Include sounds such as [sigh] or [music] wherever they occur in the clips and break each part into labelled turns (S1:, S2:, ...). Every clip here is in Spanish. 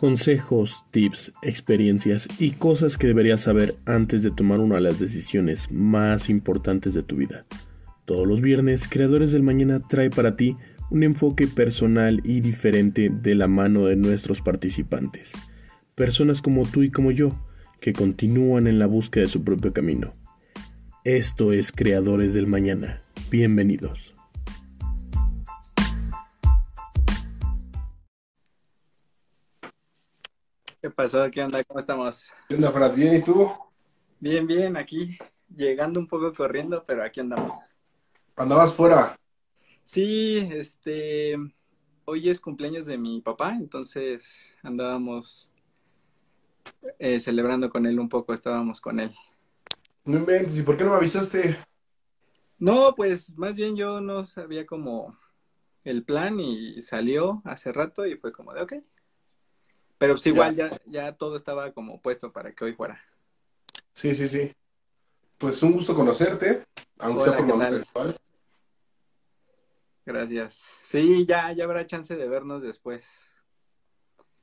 S1: Consejos, tips, experiencias y cosas que deberías saber antes de tomar una de las decisiones más importantes de tu vida. Todos los viernes, Creadores del Mañana trae para ti un enfoque personal y diferente de la mano de nuestros participantes. Personas como tú y como yo, que continúan en la búsqueda de su propio camino. Esto es Creadores del Mañana. Bienvenidos.
S2: Pasó? ¿Qué onda? ¿Cómo estamos?
S3: ¿Qué onda, Fran? ¿Bien y tú?
S2: Bien, bien, aquí llegando un poco corriendo, pero aquí andamos.
S3: ¿Andabas fuera?
S2: Sí, este, hoy es cumpleaños de mi papá, entonces andábamos eh, celebrando con él un poco, estábamos con él.
S3: No inventes, ¿y por qué no me avisaste?
S2: No, pues más bien yo no sabía como el plan y salió hace rato y fue como de ok. Pero pues igual ya, ya todo estaba como puesto para que hoy fuera.
S3: Sí, sí, sí. Pues un gusto conocerte, aunque
S2: Hola,
S3: sea por virtual.
S2: Gracias. Sí, ya, ya habrá chance de vernos después.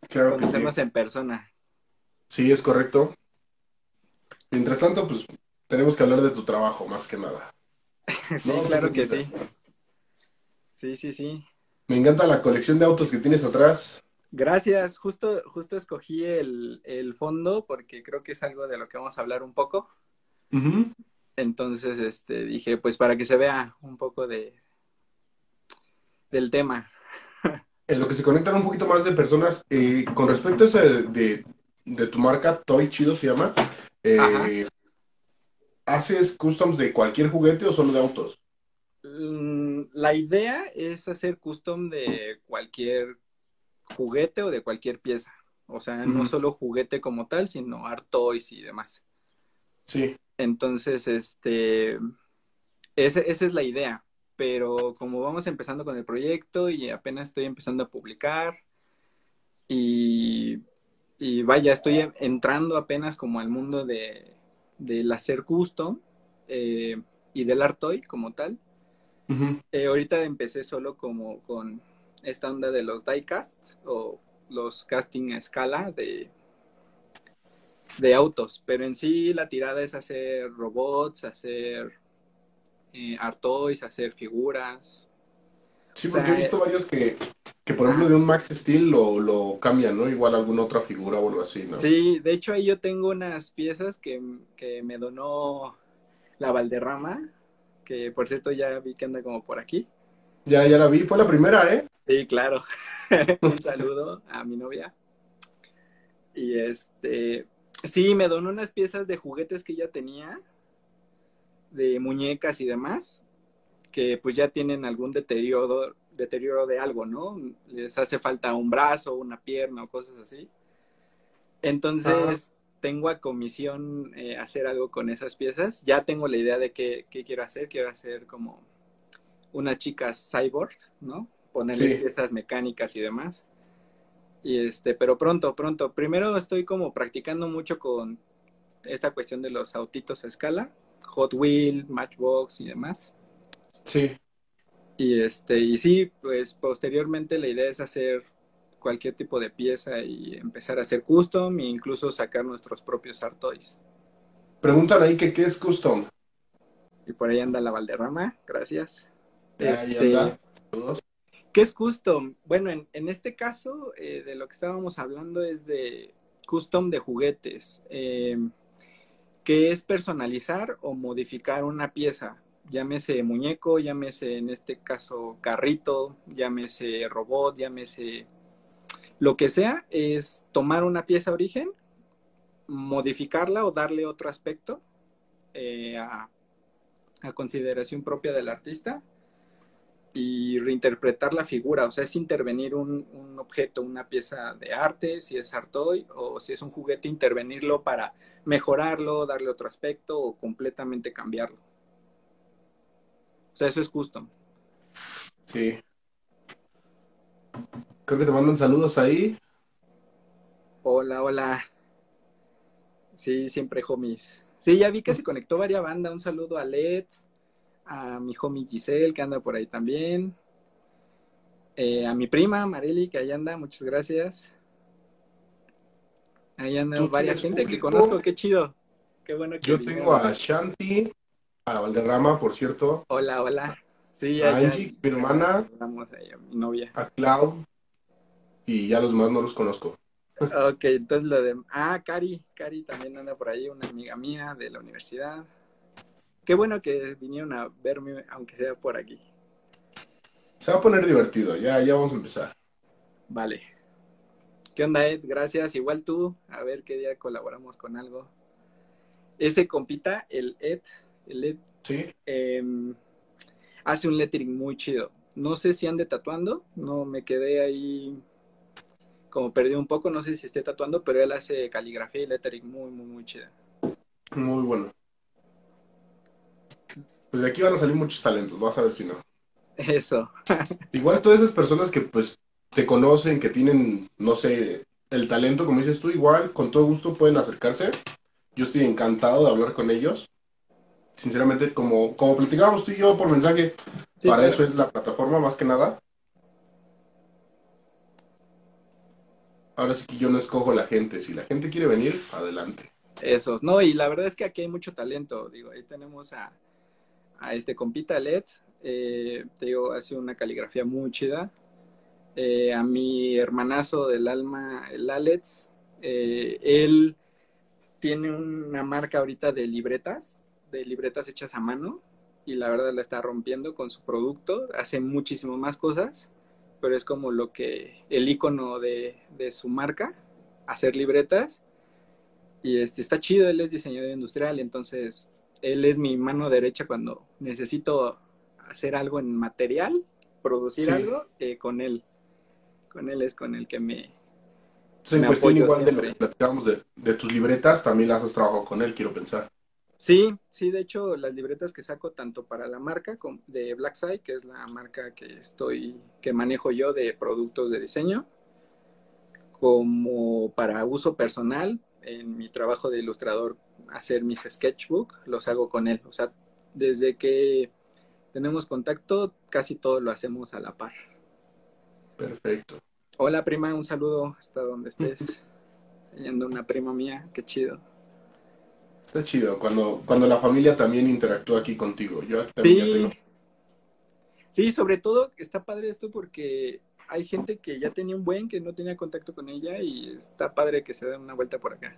S3: Claro que sí.
S2: Conocernos en persona.
S3: Sí, es correcto. Mientras tanto, pues tenemos que hablar de tu trabajo, más que nada. [laughs]
S2: Sí,
S3: No,
S2: claro que sí. Sí, sí, sí.
S3: Me encanta la colección de autos que tienes atrás.
S2: Gracias. Justo, justo escogí el, el fondo porque creo que es algo de lo que vamos a hablar un poco. Entonces, este, dije, pues para que se vea un poco de del tema. [laughs]
S3: En lo que se conectan un poquito más de personas, eh, con respecto a ese de, de, tu marca, Toy Chido se llama, eh. ¿haces customs de cualquier juguete o solo de autos?
S2: Mm, La idea es hacer custom de cualquier juguete o de cualquier pieza. O sea, no solo juguete como tal, sino art toys y demás.
S3: Sí,
S2: Entonces, este, ese- esa es la idea. Pero como vamos empezando con el proyecto y apenas estoy empezando a publicar y, y vaya, estoy en- entrando apenas como al mundo de, del hacer custom eh, y del art toy como tal. Eh, ahorita empecé solo como con esta onda de los diecasts o los casting a escala de, de autos, pero en sí la tirada es hacer robots, hacer eh, art toys, hacer figuras.
S3: Sí,
S2: O
S3: porque
S2: sea,
S3: he visto varios que, que por ejemplo, de un Max Steel lo, lo cambian, ¿no? Igual alguna otra figura o algo así, ¿no?
S2: Sí, de hecho ahí yo tengo unas piezas que, que me donó la Valderrama, que por cierto ya vi que anda como por aquí.
S3: Ya, ya la vi. Fue la primera, ¿eh?
S2: Sí, claro. [laughs] Un saludo a mi novia. Y este, sí, me donó unas piezas de juguetes que ya tenía, de muñecas y demás, que pues ya tienen algún deterioro, deterioro de algo, ¿no? Les hace falta un brazo, una pierna o cosas así. Entonces, tengo a comisión eh, hacer algo con esas piezas. Ya tengo la idea de qué, qué quiero hacer. Quiero hacer como unas chicas cyborg, ¿no? Ponerles
S3: Sí.
S2: piezas mecánicas y demás. Y este, pero pronto, pronto. Primero estoy como practicando mucho con esta cuestión de los autitos a escala, Hot Wheel, Matchbox y demás.
S3: Sí.
S2: Y este, y sí, pues posteriormente la idea es hacer cualquier tipo de pieza y empezar a hacer custom e incluso sacar nuestros propios art toys.
S3: Preguntan ahí que qué es custom.
S2: Y por ahí anda la Valderrama, gracias. Este. ¿Qué es custom? Bueno, en, en este caso, eh, de lo que estábamos hablando es de custom de juguetes, eh, que es personalizar o modificar una pieza, llámese muñeco, llámese en este caso carrito, llámese robot, llámese lo que sea, es tomar una pieza origen, modificarla o darle otro aspecto eh, a, a consideración propia del artista y reinterpretar la figura, o sea, es intervenir un, un, objeto, una pieza de arte, si es art toy, o si es un juguete, intervenirlo para mejorarlo, darle otro aspecto o completamente cambiarlo. O sea, eso es custom.
S3: Sí. Creo que te mandan saludos ahí.
S2: Hola, hola. Sí, siempre homies. Sí, ya vi que se conectó varias bandas. Un saludo a Led, a mi homie Giselle, que anda por ahí también. Eh, a mi prima Marely, que ahí anda, muchas gracias. Ahí anda varias gente que conozco, qué chido. Qué bueno que
S3: Yo tengo a Shanti, a Valderrama, por cierto.
S2: Hola, hola. Sí,
S3: a Angie, mi hermana.
S2: A mi novia.
S3: A Clau. Y ya los más no los conozco.
S2: Ok, entonces lo de... Ah, Cari. Cari también anda por ahí, una amiga mía de la universidad. Qué bueno que vinieron a verme, aunque sea por aquí.
S3: Se va a poner divertido, ya, ya vamos a empezar.
S2: Vale. ¿Qué onda, Ed? Gracias. Igual tú, a ver qué día colaboramos con algo. Ese compita, el Ed, el Ed,
S3: ¿Sí?
S2: Em, hace un lettering muy chido. No sé si ande tatuando, no me quedé ahí como perdí un poco, no sé si esté tatuando, pero él hace caligrafía y lettering muy, muy, muy chida.
S3: Muy bueno. Pues de aquí van a salir muchos talentos, vas a ver si no.
S2: Eso. [laughs]
S3: Igual todas esas personas que pues te conocen, que tienen, no sé, el talento, como dices tú, igual, con todo gusto pueden acercarse. Yo estoy encantado de hablar con ellos. Sinceramente, como, como platicábamos tú y yo por mensaje, para eso es la plataforma más que nada. Ahora sí que yo no escojo la gente. Si la gente quiere venir, adelante.
S2: Eso, no, y la verdad es que aquí hay mucho talento. Digo, ahí tenemos a, a este compita LED, eh, te digo, hace una caligrafía muy chida. Eh, a mi hermanazo del alma, el Alex, eh, él tiene una marca ahorita de libretas, de libretas hechas a mano, y la verdad la está rompiendo con su producto, hace muchísimo más cosas, pero es como lo que, el icono de, de su marca, hacer libretas, y este, está chido, él es diseñador industrial, entonces él es mi mano derecha cuando necesito hacer algo en material, producir algo, eh, con él. Con él es con el que me.
S3: Sí, en cuestión igual de lo que platicamos de, tus libretas, también las has trabajado con él, quiero pensar.
S2: Sí, sí, de hecho, las libretas que saco tanto para la marca de Blackside, que es la marca que estoy, que manejo yo de productos de diseño, como para uso personal, en mi trabajo de ilustrador hacer mis sketchbook, los hago con él. O sea, desde que tenemos contacto, casi todo lo hacemos a la par.
S3: Perfecto.
S2: Hola prima, un saludo hasta donde estés. [laughs] Yendo una prima mía, qué chido.
S3: Está chido, cuando, cuando la familia también interactúa aquí contigo. Yo también
S2: sí. sí, sobre todo está padre esto porque hay gente que ya tenía un buen, que no tenía contacto con ella y está padre que se den una vuelta por acá.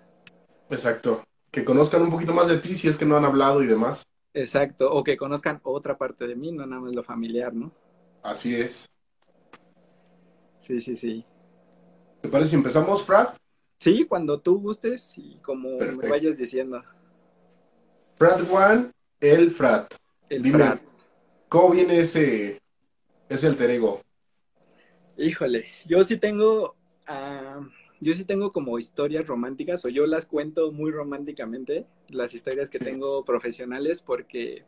S3: Exacto que conozcan un poquito más de ti si es que no han hablado y demás.
S2: Exacto, o que conozcan otra parte de mí, no nada más lo familiar, ¿no?
S3: Así es.
S2: Sí, sí, sí.
S3: ¿Te parece si empezamos, Frat?
S2: Sí, cuando tú gustes y como me vayas diciendo.
S3: Frat One, el Frat.
S2: El Frat.
S3: ¿Cómo viene ese, ese alter ego?
S2: Híjole, yo sí tengo... Uh yo sí tengo como historias románticas, o yo las cuento muy románticamente, las historias que tengo profesionales, porque,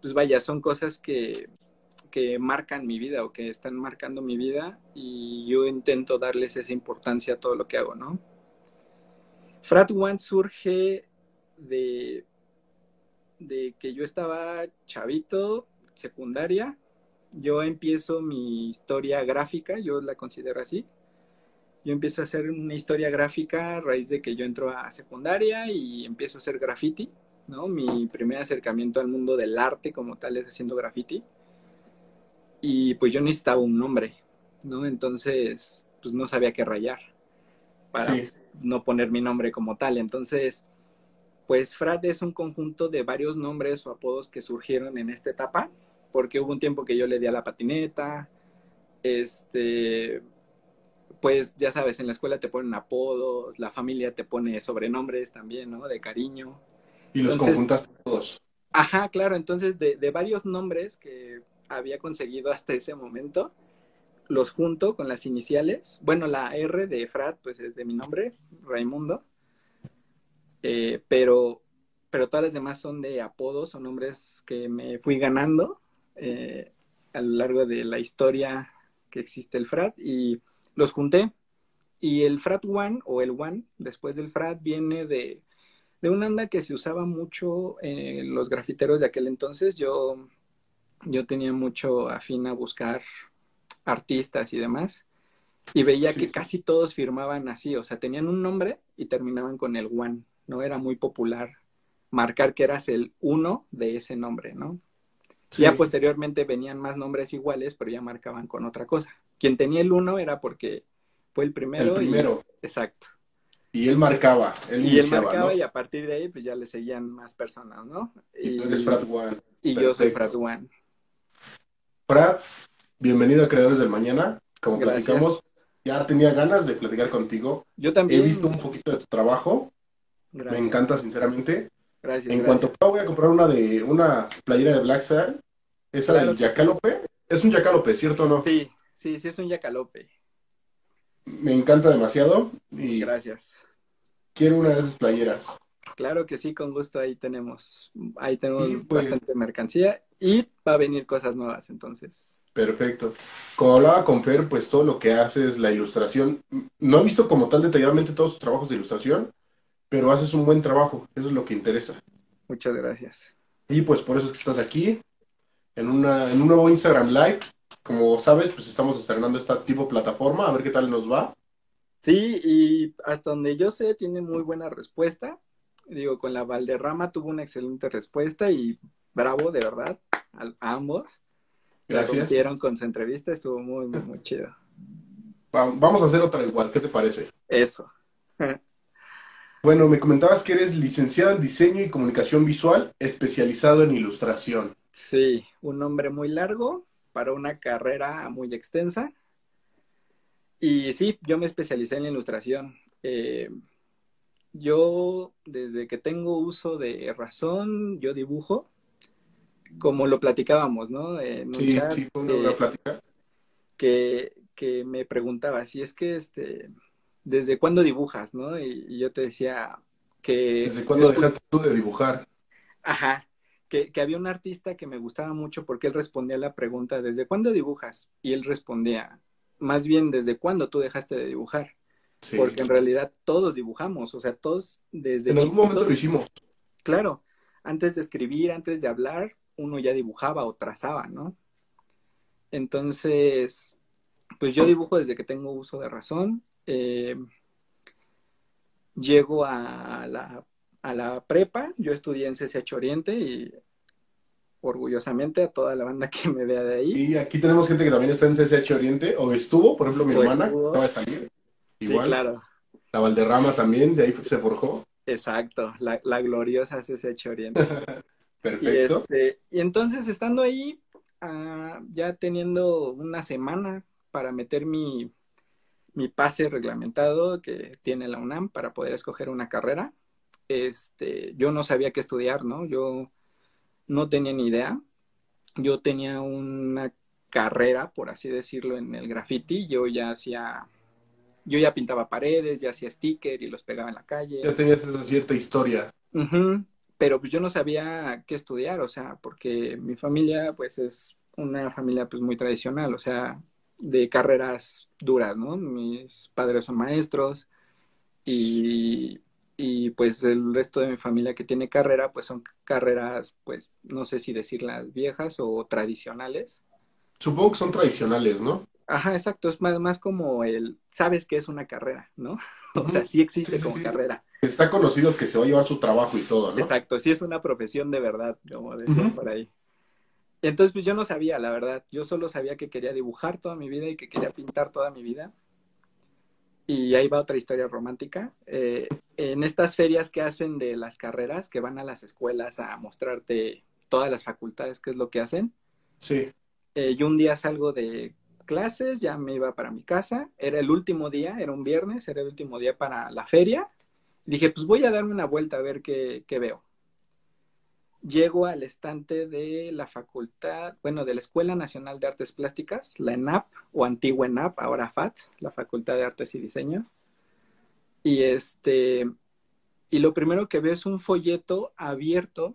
S2: pues vaya, son cosas que, que marcan mi vida o que están marcando mi vida y yo intento darles esa importancia a todo lo que hago, ¿no? Frat One surge de, de que yo estaba chavito, secundaria, yo empiezo mi historia gráfica, yo la considero así, yo empiezo a hacer una historia gráfica a raíz de que yo entro a secundaria y empiezo a hacer graffiti, ¿no? Mi primer acercamiento al mundo del arte como tal es haciendo graffiti. Y pues yo necesitaba un nombre, ¿no? Entonces, pues no sabía qué rayar para no poner mi nombre como tal. Entonces, pues Frat es un conjunto de varios nombres o apodos que surgieron en esta etapa, porque hubo un tiempo que yo le di a la patineta, este, pues ya sabes, en la escuela te ponen apodos, la familia te pone sobrenombres también, ¿no? De cariño.
S3: Y los conjuntas todos.
S2: Ajá, claro, entonces de, de, varios nombres que había conseguido hasta ese momento, los junto con las iniciales. Bueno, la R de Frat, pues es de mi nombre, Raimundo. Eh, pero, pero todas las demás son de apodos o nombres que me fui ganando eh, a lo largo de la historia que existe el Frat. Y los junté. Y el Frat One o el One, después del Frat, viene de, de una anda que se usaba mucho en los grafiteros de aquel entonces. Yo, yo tenía mucho afín a buscar artistas y demás. Y veía que casi todos firmaban así, o sea, tenían un nombre y terminaban con el one, ¿no? Era muy popular marcar que eras el uno de ese nombre, ¿no? Ya posteriormente venían más nombres iguales, pero ya marcaban con otra cosa. Quien tenía el uno era porque fue el primero.
S3: El primero.
S2: Exacto.
S3: Y él marcaba. Él
S2: y él marcaba y a partir de ahí pues ya le seguían más personas, ¿no?
S3: Y, tú eres Frat One.
S2: Y yo soy Frat One.
S3: Frat, bienvenido a Creadores del Mañana. Como platicamos, ya tenía ganas de platicar contigo.
S2: Yo también.
S3: He visto un poquito de tu trabajo. Me encanta, sinceramente.
S2: Gracias.
S3: En cuanto pueda, voy a comprar una de una playera de Black Side. Esa del Yacalope. Es un Yacalope, ¿cierto o no?
S2: Sí, sí, sí, es un Yacalope.
S3: Me encanta demasiado. Y
S2: Gracias.
S3: Quiero una de esas playeras.
S2: Claro que sí, con gusto ahí tenemos, ahí tenemos pues, bastante mercancía y va a venir cosas nuevas entonces.
S3: Perfecto. Como hablaba con Fer, pues todo lo que hace es la ilustración. No he visto como tal detalladamente todos sus trabajos de ilustración, pero haces un buen trabajo, eso es lo que interesa.
S2: Muchas gracias.
S3: Y pues por eso es que estás aquí, en, una, en un nuevo Instagram Live. Como sabes, pues estamos estrenando esta tipo plataforma, a ver qué tal nos va.
S2: Sí, y hasta donde yo sé, tiene muy buena respuesta. Digo, con la Valderrama tuvo una excelente respuesta y bravo, de verdad, a, ambos.
S3: Gracias.
S2: La con su entrevista, estuvo muy, muy, muy chido.
S3: Vamos a hacer otra igual, ¿qué te parece?
S2: Eso. [laughs]
S3: Bueno, me comentabas que eres licenciado en diseño y comunicación visual, especializado en ilustración.
S2: Sí, un nombre muy largo para una carrera muy extensa. Y sí, yo me especialicé en la ilustración. Eh, yo, desde que tengo uso de razón, yo dibujo, como lo platicábamos, ¿no?
S3: sí, sí, fue una plática.
S2: Que, que me preguntaba si es que este ¿desde cuándo dibujas, no? Y, yo te decía que...
S3: ¿Desde cuándo dejaste tú de dibujar?
S2: Ajá, que, había un artista que me gustaba mucho porque él respondía a la pregunta, ¿desde cuándo dibujas? Y él respondía, más bien, ¿desde cuándo tú dejaste de dibujar? Porque en realidad todos dibujamos, o sea, todos desde...
S3: En algún momento lo hicimos.
S2: Claro, antes de escribir, antes de hablar, uno ya dibujaba o trazaba, ¿no? Entonces, pues yo dibujo desde que tengo uso de razón eh, llego a la, a la prepa, yo estudié en CCH Oriente y orgullosamente a toda la banda [laughs] que me vea de ahí.
S3: Y aquí tenemos gente que también está en CCH Oriente, o estuvo, por ejemplo, mi hermana, acaba de salir.
S2: Igual. Sí, claro.
S3: La Valderrama también, de ahí se forjó.
S2: Exacto, la, la gloriosa CCH Oriente. [laughs]
S3: Perfecto.
S2: Y, este, y, entonces, estando ahí, ah, ya teniendo una semana para meter mi, mi pase reglamentado que tiene la UNAM para poder escoger una carrera. Este, yo no sabía qué estudiar, ¿no? Yo no tenía ni idea. Yo tenía una carrera, por así decirlo, en el graffiti. Yo ya hacía, yo ya pintaba paredes, ya hacía sticker y los pegaba en la calle.
S3: Ya tenías esa cierta historia.
S2: Pero pues yo no sabía qué estudiar, o sea, porque mi familia, pues es una familia pues muy tradicional, o sea, de carreras duras, ¿no? Mis padres son maestros y, y, pues el resto de mi familia que tiene carrera, pues son carreras, pues no sé si decirlas viejas o tradicionales.
S3: Supongo que son tradicionales, ¿no?
S2: Ajá, exacto, es más, más como el, sabes que es una carrera, ¿no? [laughs] o sea, sí existe como carrera.
S3: Está conocido que se va a llevar su trabajo y todo, ¿no?
S2: Exacto, sí es una profesión de verdad, como decían por ahí. Entonces, pues yo no sabía, la verdad. Yo solo sabía que quería dibujar toda mi vida y que quería pintar toda mi vida. Y ahí va otra historia romántica. Eh, en estas ferias que hacen de las carreras, que van a las escuelas a mostrarte todas las facultades, qué es lo que hacen.
S3: Sí.
S2: Eh, yo un día salgo de clases, ya me iba para mi casa. Era el último día, era un viernes, era el último día para la feria. Dije, pues voy a darme una vuelta a ver qué, qué veo llego al estante de la facultad, bueno, de la Escuela Nacional de Artes Plásticas, la ENAP, o antigua ENAP, ahora FAT, la Facultad de Artes y Diseño. Y este, y lo primero que veo es un folleto abierto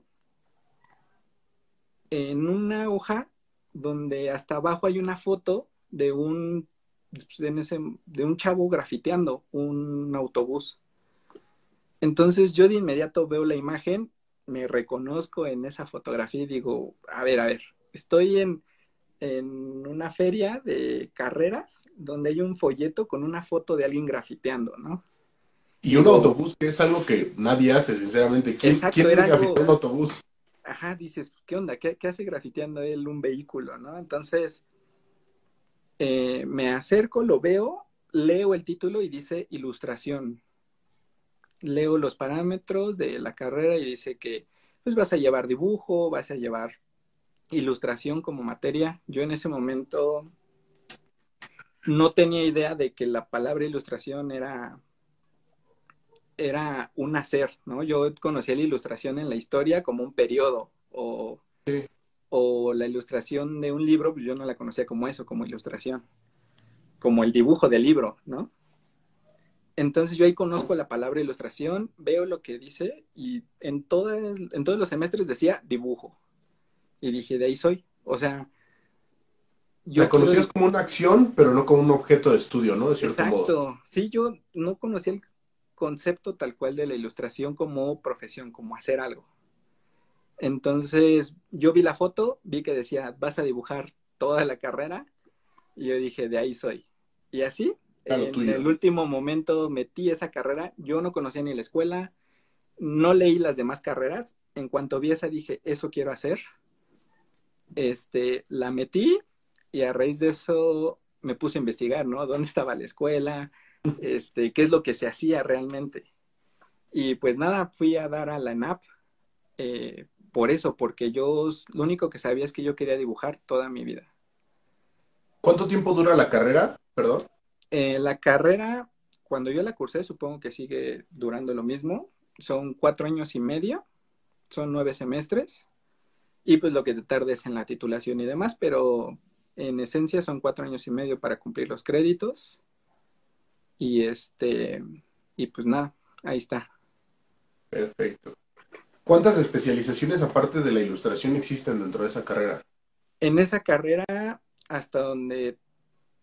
S2: en una hoja donde hasta abajo hay una foto de un, de un chavo grafiteando un autobús. Entonces yo de inmediato veo la imagen me reconozco en esa fotografía y digo, a ver, a ver, estoy en, en una feria de carreras donde hay un folleto con una foto de alguien grafiteando, ¿no?
S3: Y un autobús, que es algo que nadie hace, sinceramente. ¿Quién,
S2: Exacto,
S3: ¿quién
S2: era algo-
S3: un autobús?
S2: Ajá, dices, ¿qué onda? ¿Qué, qué hace grafiteando él un vehículo, no? Entonces, eh, me acerco, lo veo, leo el título y dice ilustración. Leo los parámetros de la carrera y dice que pues vas a llevar dibujo, vas a llevar ilustración como materia. Yo en ese momento no tenía idea de que la palabra ilustración era era un hacer, ¿no? Yo conocía la ilustración en la historia como un periodo o,
S3: Sí.
S2: o la ilustración de un libro, pues yo no la conocía como eso, como ilustración, como el dibujo del libro, ¿no? Entonces yo ahí conozco la palabra ilustración, veo lo que dice y en, todas, en todos los semestres decía dibujo. Y dije, de ahí soy. O sea,
S3: La conocías como una acción, pero no como un objeto de estudio, ¿no? De cierto modo.
S2: Exacto. Sí, yo no conocía el concepto tal cual de la ilustración como profesión, como hacer algo. Entonces, yo vi la foto, vi que decía, vas a dibujar toda la carrera, y yo dije, de ahí soy. Y así, En
S3: tuyo.
S2: el último momento metí esa carrera, yo no conocía ni la escuela, no leí las demás carreras, en cuanto vi esa dije, eso quiero hacer. Este, la metí y a raíz de eso me puse a investigar, ¿no? ¿Dónde estaba la escuela? Este, ¿qué es lo que se hacía realmente? Y pues nada, fui a dar a la ENAP eh, por eso, porque yo lo único que sabía es que yo quería dibujar toda mi vida.
S3: ¿Cuánto tiempo dura la carrera? Perdón.
S2: Eh, la carrera, cuando yo la cursé, supongo que sigue durando lo mismo. Son cuatro años y medio, son nueve semestres, y pues lo que te tardes en la titulación y demás, pero en esencia son cuatro años y medio para cumplir los créditos. Y este, y pues nada, ahí está.
S3: Perfecto. ¿Cuántas especializaciones aparte de la ilustración existen dentro de esa carrera?
S2: En esa carrera, hasta donde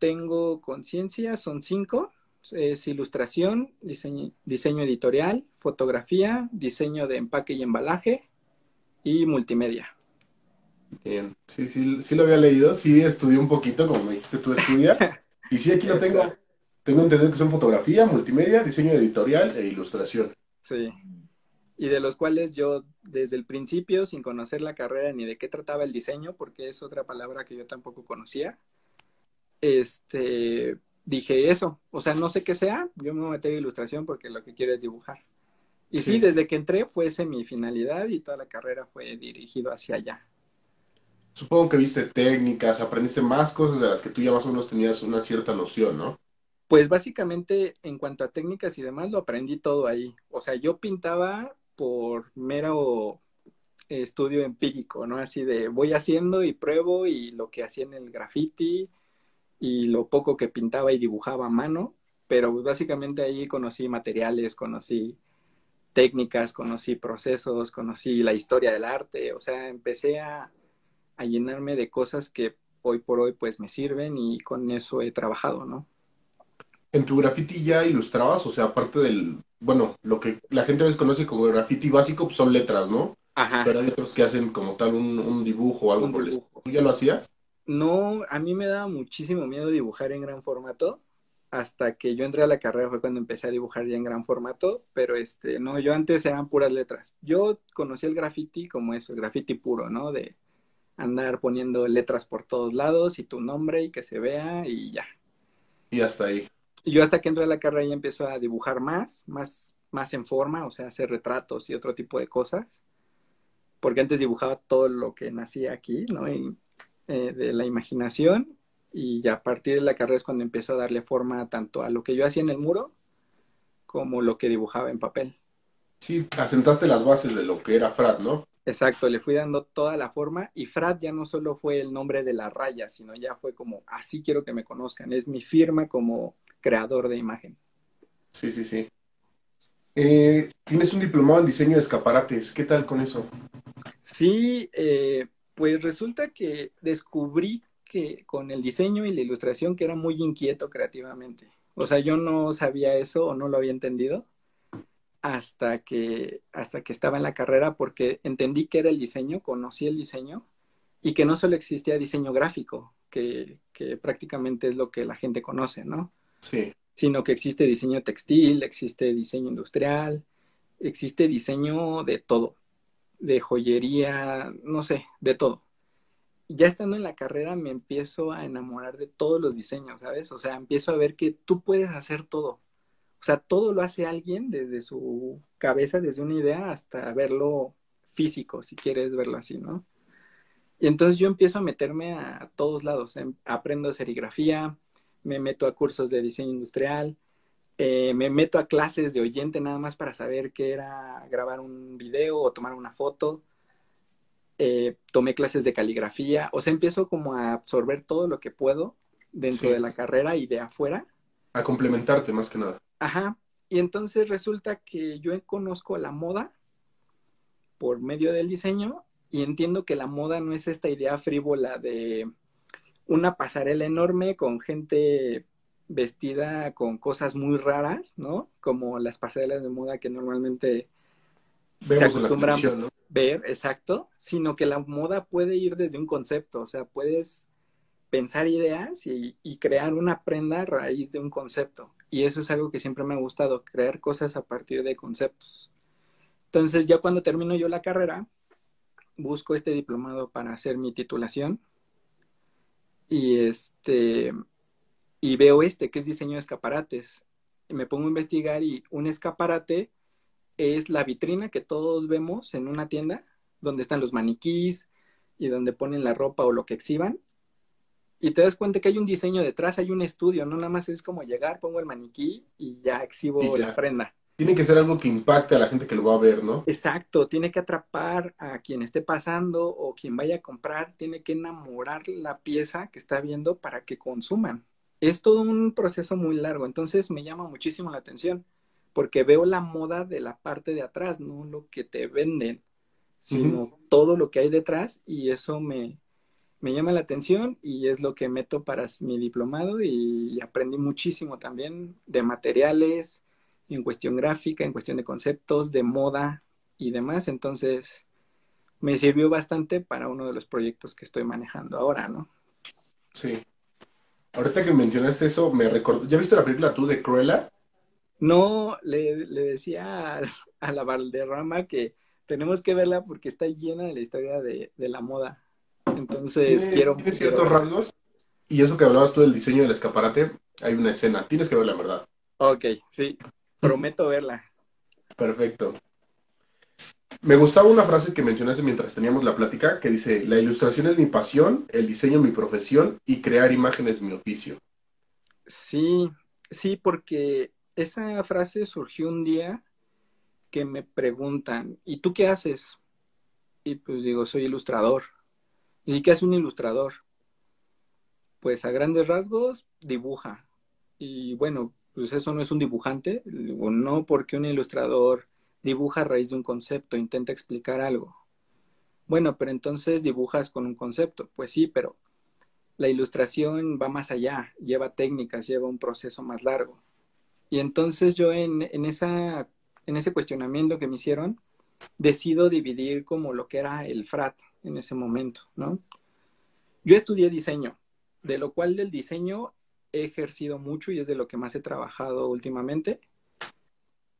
S2: tengo conciencia, son cinco. Es ilustración, diseño, diseño editorial, fotografía, diseño de empaque y embalaje y multimedia.
S3: Bien. Sí, sí, sí lo había leído, sí estudié un poquito, como me dijiste tú estudia. [laughs] Y sí, aquí lo tengo. Tengo entendido que son fotografía, multimedia, diseño editorial e ilustración.
S2: Sí. Y de los cuales yo desde el principio, sin conocer la carrera ni de qué trataba el diseño, porque es otra palabra que yo tampoco conocía, este, dije eso. O sea, no sé qué sea, yo me voy a meter a ilustración porque lo que quiero es dibujar. Y sí,
S3: Sí.
S2: desde que entré fue esa mi finalidad y toda la carrera fue dirigido hacia allá.
S3: Supongo que viste técnicas, aprendiste más cosas de las que tú ya más o menos tenías una cierta noción, ¿no?
S2: Pues básicamente en cuanto a técnicas y demás lo aprendí todo ahí. O sea, yo pintaba por mero estudio empírico, ¿no? Así de voy haciendo y pruebo y lo que hacía en el graffiti y lo poco que pintaba y dibujaba a mano, pero básicamente ahí conocí materiales, conocí técnicas, conocí procesos, conocí la historia del arte, o sea, empecé a, a llenarme de cosas que hoy por hoy pues me sirven y con eso he trabajado, ¿no?
S3: En tu graffiti ya ilustrabas, o sea, aparte del, bueno, lo que la gente a veces conoce como graffiti básico, pues son letras, ¿no?
S2: Ajá.
S3: Pero hay otros que hacen como tal un, un dibujo o algo
S2: Un
S3: por el estilo. ¿Tú ya lo hacías?
S2: No, a mí me daba muchísimo miedo dibujar en gran formato. Hasta que yo entré a la carrera fue cuando empecé a dibujar ya en gran formato, pero este, no, yo antes eran puras letras. Yo conocí el graffiti como eso, el graffiti puro, ¿no? De andar poniendo letras por todos lados y tu nombre y que se vea y ya.
S3: Y hasta ahí.
S2: Yo hasta que entré a la carrera ya empiezo a dibujar más, más, más en forma, o sea, hacer retratos y otro tipo de cosas. Porque antes dibujaba todo lo que nacía aquí, ¿no? Y, eh, de la imaginación. Y a partir de la carrera es cuando empiezo a darle forma tanto a lo que yo hacía en el muro como lo que dibujaba en papel.
S3: Sí, asentaste las bases de lo que era Frat, ¿no?
S2: Exacto, le fui dando toda la forma y Frat ya no solo fue el nombre de la raya, sino ya fue como, así quiero que me conozcan, es mi firma como creador de imagen.
S3: Sí, sí, sí. Eh, tienes un diplomado en diseño de escaparates. ¿Qué tal con eso?
S2: Sí, eh, pues resulta que descubrí que con el diseño y la ilustración que era muy inquieto creativamente. O sea, yo no sabía eso o no lo había entendido hasta que, hasta que estaba en la carrera porque entendí que era el diseño, conocí el diseño y que no solo existía diseño gráfico, que, que prácticamente es lo que la gente conoce, ¿no?
S3: Sí.
S2: Sino que existe diseño textil, existe diseño industrial, existe diseño de todo, de joyería, no sé, de todo. Ya estando en la carrera me empiezo a enamorar de todos los diseños, ¿sabes? O sea, empiezo a ver que tú puedes hacer todo. O sea, todo lo hace alguien desde su cabeza, desde una idea, hasta verlo físico, si quieres verlo así, ¿no? Y entonces yo empiezo a meterme a todos lados. Em, aprendo serigrafía, me meto a cursos de diseño industrial, eh, me meto a clases de oyente nada más para saber qué era grabar un video o tomar una foto. Eh, tomé clases de caligrafía, o sea, empiezo como a absorber todo lo que puedo dentro
S3: Sí.
S2: de la carrera y de afuera.
S3: A complementarte más que nada.
S2: Ajá. Y entonces resulta que yo conozco la moda por medio del diseño y entiendo que la moda no es esta idea frívola de una pasarela enorme con gente vestida con cosas muy raras, ¿no? Como las pasarelas de moda que normalmente
S3: Vemos la
S2: acostumbran- ver, exacto, sino que la moda puede ir desde un concepto, o sea, puedes pensar ideas y, y crear una prenda a raíz de un concepto. Y eso es algo que siempre me ha gustado, crear cosas a partir de conceptos. Entonces, ya cuando termino yo la carrera, busco este diplomado para hacer mi titulación y este y veo este que es diseño de escaparates. Y me pongo a investigar y un escaparate es la vitrina que todos vemos en una tienda, donde están los maniquís y donde ponen la ropa o lo que exhiban. Y te das cuenta que hay un diseño detrás, hay un estudio, no nada más es como llegar, pongo el maniquí y ya exhibo
S3: Y ya.
S2: la prenda.
S3: Tiene que ser algo que impacte a la gente que lo va a ver, ¿no?
S2: Exacto, tiene que atrapar a quien esté pasando o quien vaya a comprar, tiene que enamorar la pieza que está viendo para que consuman. Es todo un proceso muy largo, entonces me llama muchísimo la atención, porque veo la moda de la parte de atrás, no lo que te venden, sino todo lo que hay detrás y eso me, me llama la atención y es lo que meto para mi diplomado y aprendí muchísimo también de materiales, en cuestión gráfica, en cuestión de conceptos, de moda y demás. Entonces, me sirvió bastante para uno de los proyectos que estoy manejando ahora, ¿no?
S3: Sí. Ahorita que mencionaste eso, me recordó. ¿Ya viste la película tú de Cruella?
S2: No, le, le decía a, a, la Valderrama que tenemos que verla porque está llena de la historia de, de la moda. Entonces,
S3: tiene,
S2: quiero.
S3: tiene
S2: quiero
S3: ciertos rasgos. Y eso que hablabas tú del diseño del escaparate, hay una escena. Tienes que verla, en verdad.
S2: Ok, sí. Prometo verla.
S3: Perfecto. Me gustaba una frase que mencionaste mientras teníamos la plática, que dice, la ilustración es mi pasión, el diseño mi profesión y crear imágenes mi oficio.
S2: Sí, sí, porque esa frase surgió un día que me preguntan, ¿y tú qué haces? Y pues digo, soy ilustrador. ¿Y qué hace un ilustrador? Pues a grandes rasgos dibuja. Y bueno, pues eso no es un dibujante, o no porque un ilustrador dibuja a raíz de un concepto, intenta explicar algo. Bueno, pero entonces dibujas con un concepto. Pues sí, pero la ilustración va más allá, lleva técnicas, lleva un proceso más largo. Y entonces yo en, en, esa, en ese cuestionamiento que me hicieron, decido dividir como lo que era el FRAT en ese momento, ¿no? Yo estudié diseño, de lo cual del diseño he ejercido mucho y es de lo que más he trabajado últimamente,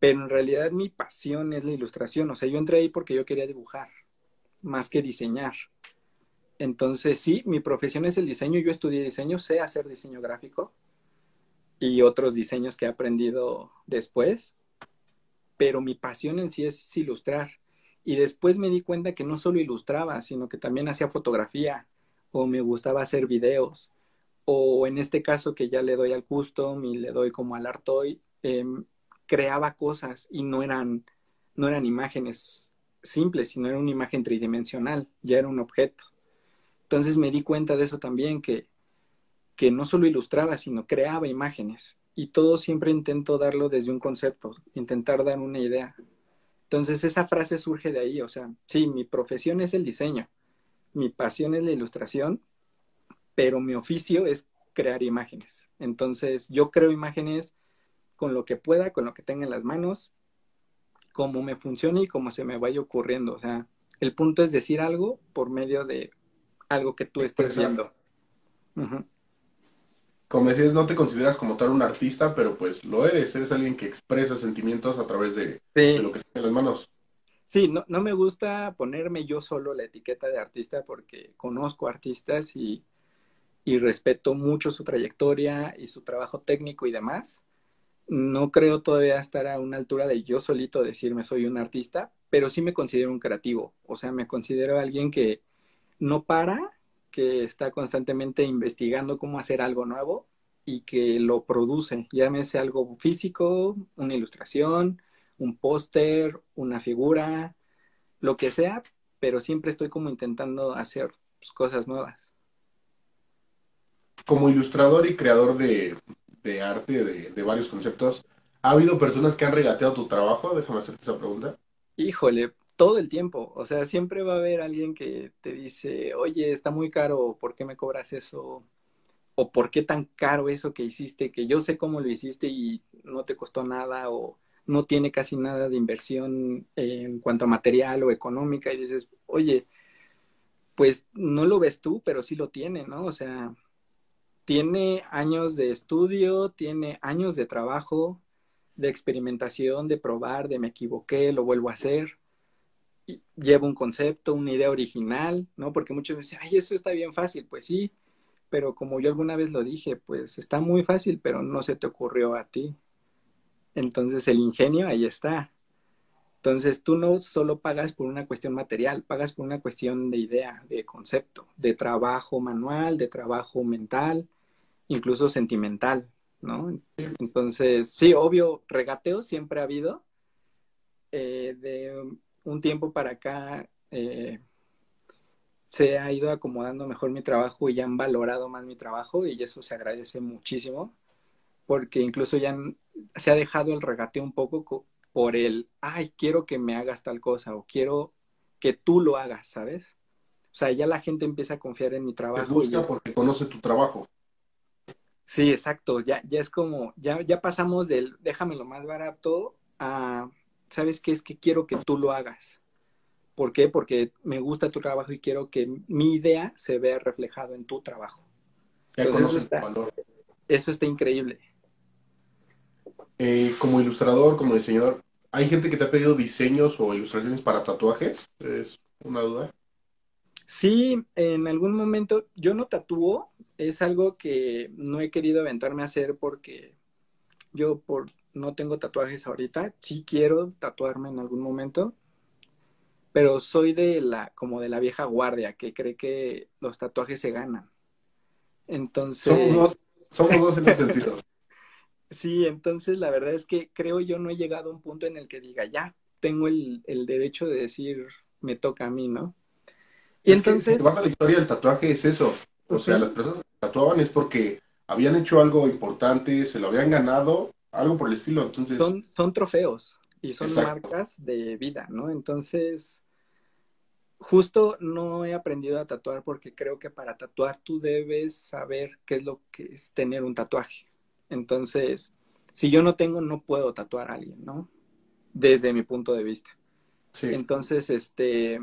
S2: pero en realidad mi pasión es la ilustración, o sea, yo entré ahí porque yo quería dibujar, más que diseñar. Entonces, sí, mi profesión es el diseño, yo estudié diseño, sé hacer diseño gráfico y otros diseños que he aprendido después, pero mi pasión en sí es ilustrar. Y después me di cuenta que no solo ilustraba, sino que también hacía fotografía o me gustaba hacer videos o en este caso que ya le doy al custom y le doy como al artoy, eh, creaba cosas y no eran, no eran imágenes simples, sino era una imagen tridimensional, ya era un objeto. Entonces me di cuenta de eso también, que, que no solo ilustraba, sino creaba imágenes. Y todo siempre intento darlo desde un concepto, intentar dar una idea. Entonces esa frase surge de ahí, o sea, sí, mi profesión es el diseño, mi pasión es la ilustración, pero mi oficio es crear imágenes. Entonces yo creo imágenes con lo que pueda, con lo que tenga en las manos, como me funcione y como se me vaya ocurriendo. O sea, el punto es decir algo por medio de algo que tú estés viendo.
S3: Como decías, no te consideras como tal un artista, pero pues lo eres, eres alguien que expresa sentimientos a través de, lo que tiene en las manos.
S2: Sí, no, no me gusta ponerme yo solo la etiqueta de artista porque conozco artistas y, y respeto mucho su trayectoria y su trabajo técnico y demás. No creo todavía estar a una altura de yo solito decirme soy un artista, pero sí me considero un creativo. O sea, me considero alguien que no para, que está constantemente investigando cómo hacer algo nuevo y que lo produce, llámese algo físico, una ilustración, un póster, una figura, lo que sea, pero siempre estoy como intentando hacer pues, cosas nuevas.
S3: Como ilustrador y creador de, arte, de, varios conceptos, ¿ha habido personas que han regateado tu trabajo? Déjame hacerte esa pregunta.
S2: Híjole, todo el tiempo. O sea, siempre va a haber alguien que te dice, oye, está muy caro, ¿por qué me cobras eso? O ¿por qué tan caro eso que hiciste? Que yo sé cómo lo hiciste y no te costó nada. O no tiene casi nada de inversión en cuanto a material o económica y dices, oye, pues no lo ves tú, pero sí lo tiene, ¿no? O sea, tiene años de estudio, tiene años de trabajo, de experimentación, de probar, de me equivoqué, lo vuelvo a hacer. Llevo un concepto, una idea original, ¿no? Porque muchos dicen, ay, eso está bien fácil. Pues sí, pero como yo alguna vez lo dije, pues está muy fácil, pero no se te ocurrió a ti. Entonces el ingenio ahí está. Entonces tú no solo pagas por una cuestión material, pagas por una cuestión de idea, de concepto, de trabajo manual, de trabajo mental, incluso sentimental, ¿no? Entonces, sí, obvio, regateo siempre ha habido. Eh, de un tiempo para acá eh, se ha ido acomodando mejor mi trabajo y ya han valorado más mi trabajo y eso se agradece muchísimo porque incluso ya se ha dejado el regateo un poco por el, ay, quiero que me hagas tal cosa o quiero que tú lo hagas, ¿sabes? O sea, ya la gente empieza a confiar en mi trabajo.
S3: Te gusta porque conoce tu trabajo.
S2: Sí, exacto. Ya, ya es como, ya, ya pasamos del déjame lo más barato a, ¿sabes qué? Es que quiero que tú lo hagas. ¿Por qué? Porque me gusta tu trabajo y quiero que mi idea se vea reflejado en tu trabajo.
S3: Ya Entonces, eso valor.
S2: Eso está increíble.
S3: Eh, como ilustrador, como diseñador, ¿hay gente que te ha pedido diseños o ilustraciones para tatuajes? Es una duda.
S2: Sí, en algún momento yo no tatúo, es algo que no he querido aventarme a hacer porque yo por no tengo tatuajes ahorita, sí quiero tatuarme en algún momento, pero soy de la como de la vieja guardia que cree que los tatuajes se ganan. Entonces
S3: somos dos, somos dos en ese sentido. [laughs]
S2: Sí, entonces la verdad es que creo yo no he llegado a un punto en el que diga, ya, tengo el, derecho de decir, me toca a mí, ¿no?
S3: Y entonces... Que, vas a la historia del tatuaje es eso. O sea, las personas que tatuaban es porque habían hecho algo importante, se lo habían ganado, algo por el estilo. Entonces...
S2: Son, son trofeos y son marcas de vida, ¿no? Entonces, justo no he aprendido a tatuar porque creo que para tatuar tú debes saber qué es lo que es tener un tatuaje. Entonces, si yo no tengo, no puedo tatuar a alguien, ¿no? Desde mi punto de vista. Sí. Entonces, este,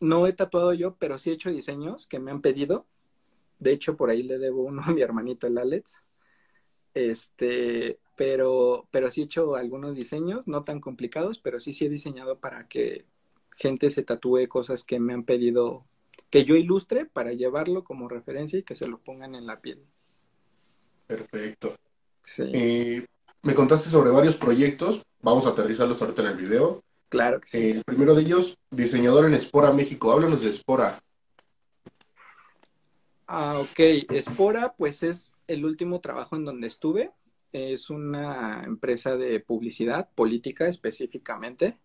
S2: no he tatuado yo, pero sí he hecho diseños que me han pedido. De hecho, por ahí le debo uno [laughs] a mi hermanito, el Alex. Este, pero, pero sí he hecho algunos diseños, no tan complicados, pero sí sí he diseñado para que gente se tatúe cosas que me han pedido que yo ilustre para llevarlo como referencia y que se lo pongan en la piel.
S3: Perfecto. Sí. Eh, me contaste sobre varios proyectos. Vamos a aterrizarlos ahorita en el video.
S2: Claro que sí.
S3: Eh, el primero de ellos, diseñador en Espora México. Háblanos de Espora.
S2: Ah, ok. Espora, pues es el último trabajo en donde estuve. Es una empresa de publicidad política específicamente.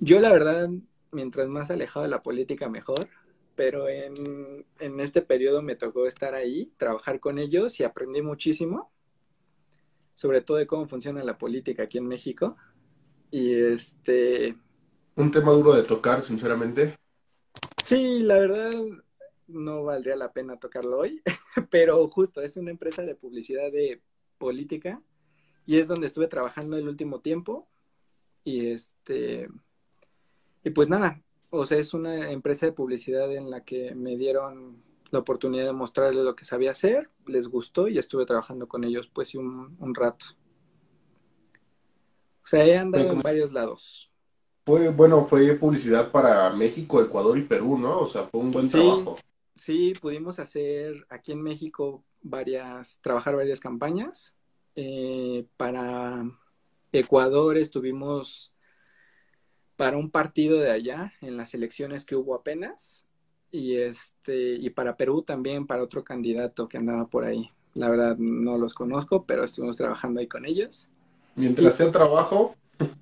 S2: Yo, la verdad, mientras más alejado de la política, mejor pero en, este periodo me tocó estar ahí, trabajar con ellos y aprendí muchísimo, sobre todo de cómo funciona la política aquí en México. Y este...
S3: Un tema duro de tocar, sinceramente.
S2: Sí, la verdad no valdría la pena tocarlo hoy, [laughs] pero justo es una empresa de publicidad de política y es donde estuve trabajando el último tiempo y este y pues nada, o sea, es una empresa de publicidad en la que me dieron la oportunidad de mostrarles lo que sabía hacer, les gustó y estuve trabajando con ellos pues un, un rato. O sea, he andado en varios lados.
S3: Fue, bueno, fue publicidad para México, Ecuador y Perú, ¿no? O sea, fue un buen trabajo.
S2: Sí, pudimos hacer aquí en México varias, trabajar varias campañas. Eh, para Ecuador estuvimos para un partido de allá en las elecciones que hubo apenas y este y para Perú también para otro candidato que andaba por ahí. La verdad no los conozco, pero estuvimos trabajando ahí con ellos.
S3: Mientras sea trabajo.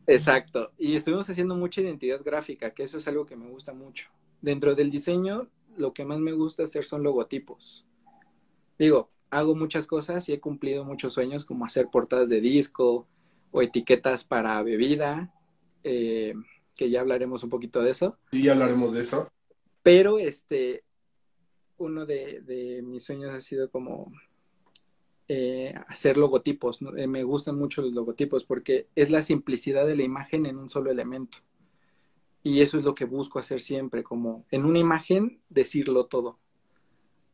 S2: Exacto. Y estuvimos haciendo mucha identidad gráfica, que eso es algo que me gusta mucho. Dentro del diseño, lo que más me gusta hacer son logotipos. Digo, hago muchas cosas y he cumplido muchos sueños como hacer portadas de disco o etiquetas para bebida. Eh, que ya hablaremos un poquito de eso.
S3: Sí, ya hablaremos de eso.
S2: Pero este, uno de, mis sueños ha sido como eh, hacer logotipos. Eh, me gustan mucho los logotipos porque es la simplicidad de la imagen en un solo elemento. Y eso es lo que busco hacer siempre, como en una imagen decirlo todo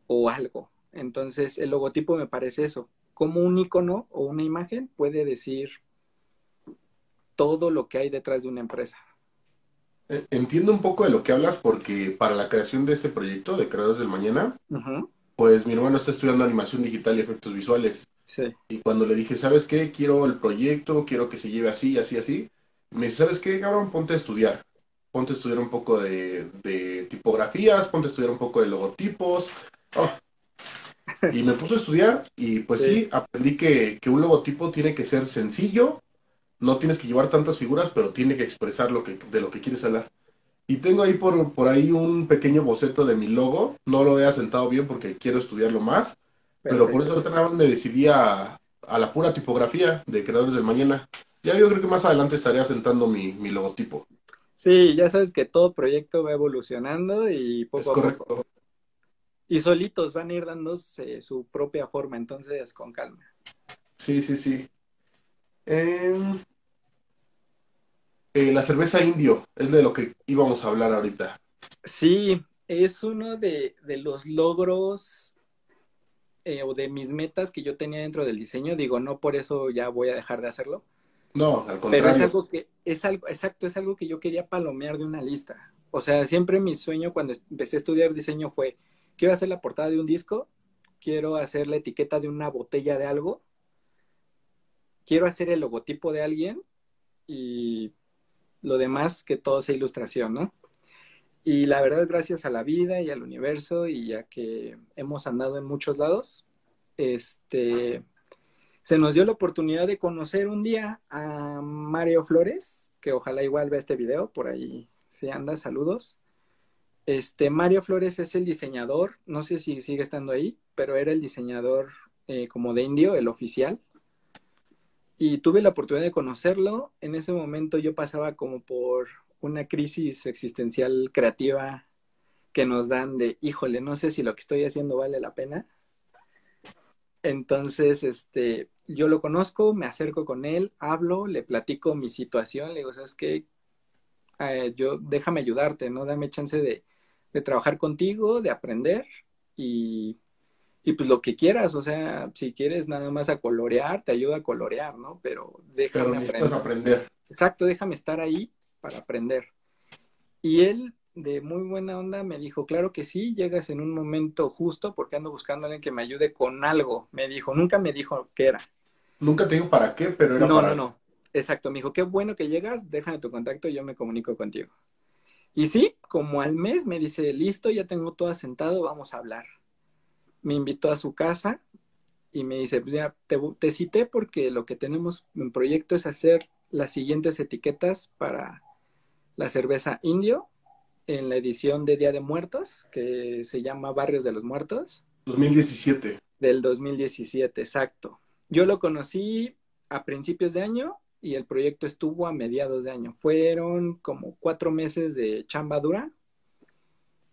S2: o algo. Entonces el logotipo me parece eso, como un icono o una imagen puede decir todo lo que hay detrás de una empresa.
S3: Eh, entiendo un poco de lo que hablas porque para la creación de este proyecto de Creadores del Mañana, pues mi hermano está estudiando animación digital y efectos visuales.
S2: Sí.
S3: Y cuando le dije, ¿sabes qué? Quiero el proyecto, quiero que se lleve así, así, así. Me dice, ¿sabes qué, cabrón? Ponte a estudiar. Ponte a estudiar un poco de, tipografías, ponte a estudiar un poco de logotipos. Ah. Y me puso a estudiar y pues sí, aprendí que, que un logotipo tiene que ser sencillo, no tienes que llevar tantas figuras, pero tiene que expresar lo que, de lo que quieres hablar. Y tengo ahí por, por ahí un pequeño boceto de mi logo. No lo he asentado bien porque quiero estudiarlo más. Pero por eso me decidí a, la pura tipografía de Creadores del Mañana. Ya yo creo que más adelante estaré asentando mi, logotipo.
S2: Sí, ya sabes que todo proyecto va evolucionando y poco a poco. Y solitos van a ir dándose su propia forma, entonces con calma.
S3: Sí, sí, sí. Eh, eh, la cerveza indio, es de lo que íbamos a hablar ahorita.
S2: Sí, es uno de, los logros eh, o de mis metas que yo tenía dentro del diseño. Digo, no por eso ya voy a dejar de hacerlo.
S3: No, al contrario.
S2: Pero es algo que, es algo, exacto, es algo que yo quería palomear de una lista. O sea, siempre mi sueño cuando empecé a estudiar diseño fue, quiero hacer la portada de un disco, quiero hacer la etiqueta de una botella de algo, quiero hacer el logotipo de alguien y lo demás que todo sea ilustración, ¿no? Y la verdad, gracias a la vida y al universo y ya que hemos andado en muchos lados, este, se nos dio la oportunidad de conocer un día a Mario Flores, que ojalá igual vea este video, por ahí se anda, saludos. Este, Mario Flores es el diseñador, no sé si sigue estando ahí, pero era el diseñador eh, como de indio, el oficial, y tuve la oportunidad de conocerlo. En ese momento yo pasaba como por una crisis existencial creativa que nos dan de, híjole, no sé si lo que estoy haciendo vale la pena. Entonces, este, yo lo conozco, me acerco con él, hablo, le platico mi situación, le digo, ¿sabes qué? Eh, yo, déjame ayudarte, ¿no? Dame chance de, de trabajar contigo, de aprender y y pues lo que quieras, o sea, si quieres nada más a colorear, te ayuda a colorear, ¿no? Pero déjame
S3: aprender. aprender.
S2: Exacto, déjame estar ahí para aprender. Y él, de muy buena onda, me dijo, claro que sí, llegas en un momento justo porque ando buscando a alguien que me ayude con algo. Me dijo, nunca me dijo qué era.
S3: Nunca te dijo para qué, pero era
S2: no,
S3: para...
S2: No, no, no. Exacto, me dijo, qué bueno que llegas, déjame tu contacto y yo me comunico contigo. Y sí, como al mes me dice, listo, ya tengo todo asentado, vamos a hablar me invitó a su casa y me dice, pues ya, te, cité porque lo que tenemos en proyecto es hacer las siguientes etiquetas para la cerveza indio en la edición de Día de Muertos, que se llama Barrios de los Muertos.
S3: 2017.
S2: Del 2017, exacto. Yo lo conocí a principios de año y el proyecto estuvo a mediados de año. Fueron como cuatro meses de chamba dura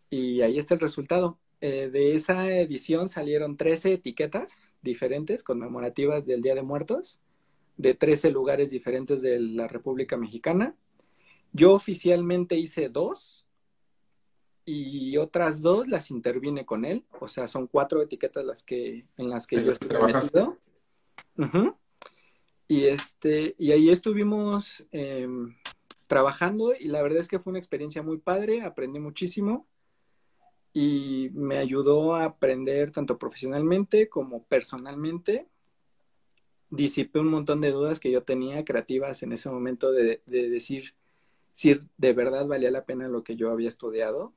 S2: y ahí está el resultado. Eh, de esa edición salieron 13 etiquetas diferentes conmemorativas del Día de Muertos, de 13 lugares diferentes de la República Mexicana. Yo oficialmente hice dos y otras dos las intervine con él. O sea, son cuatro etiquetas las que, en las que
S3: ¿En
S2: yo estuve
S3: trabajaste?
S2: metido. Y este, y ahí estuvimos em, trabajando y la verdad es que fue una experiencia muy padre, aprendí muchísimo y me ayudó a aprender tanto profesionalmente como personalmente. Disipé un montón de dudas que yo tenía creativas en ese momento de, de decir si de verdad valía la pena lo que yo había estudiado.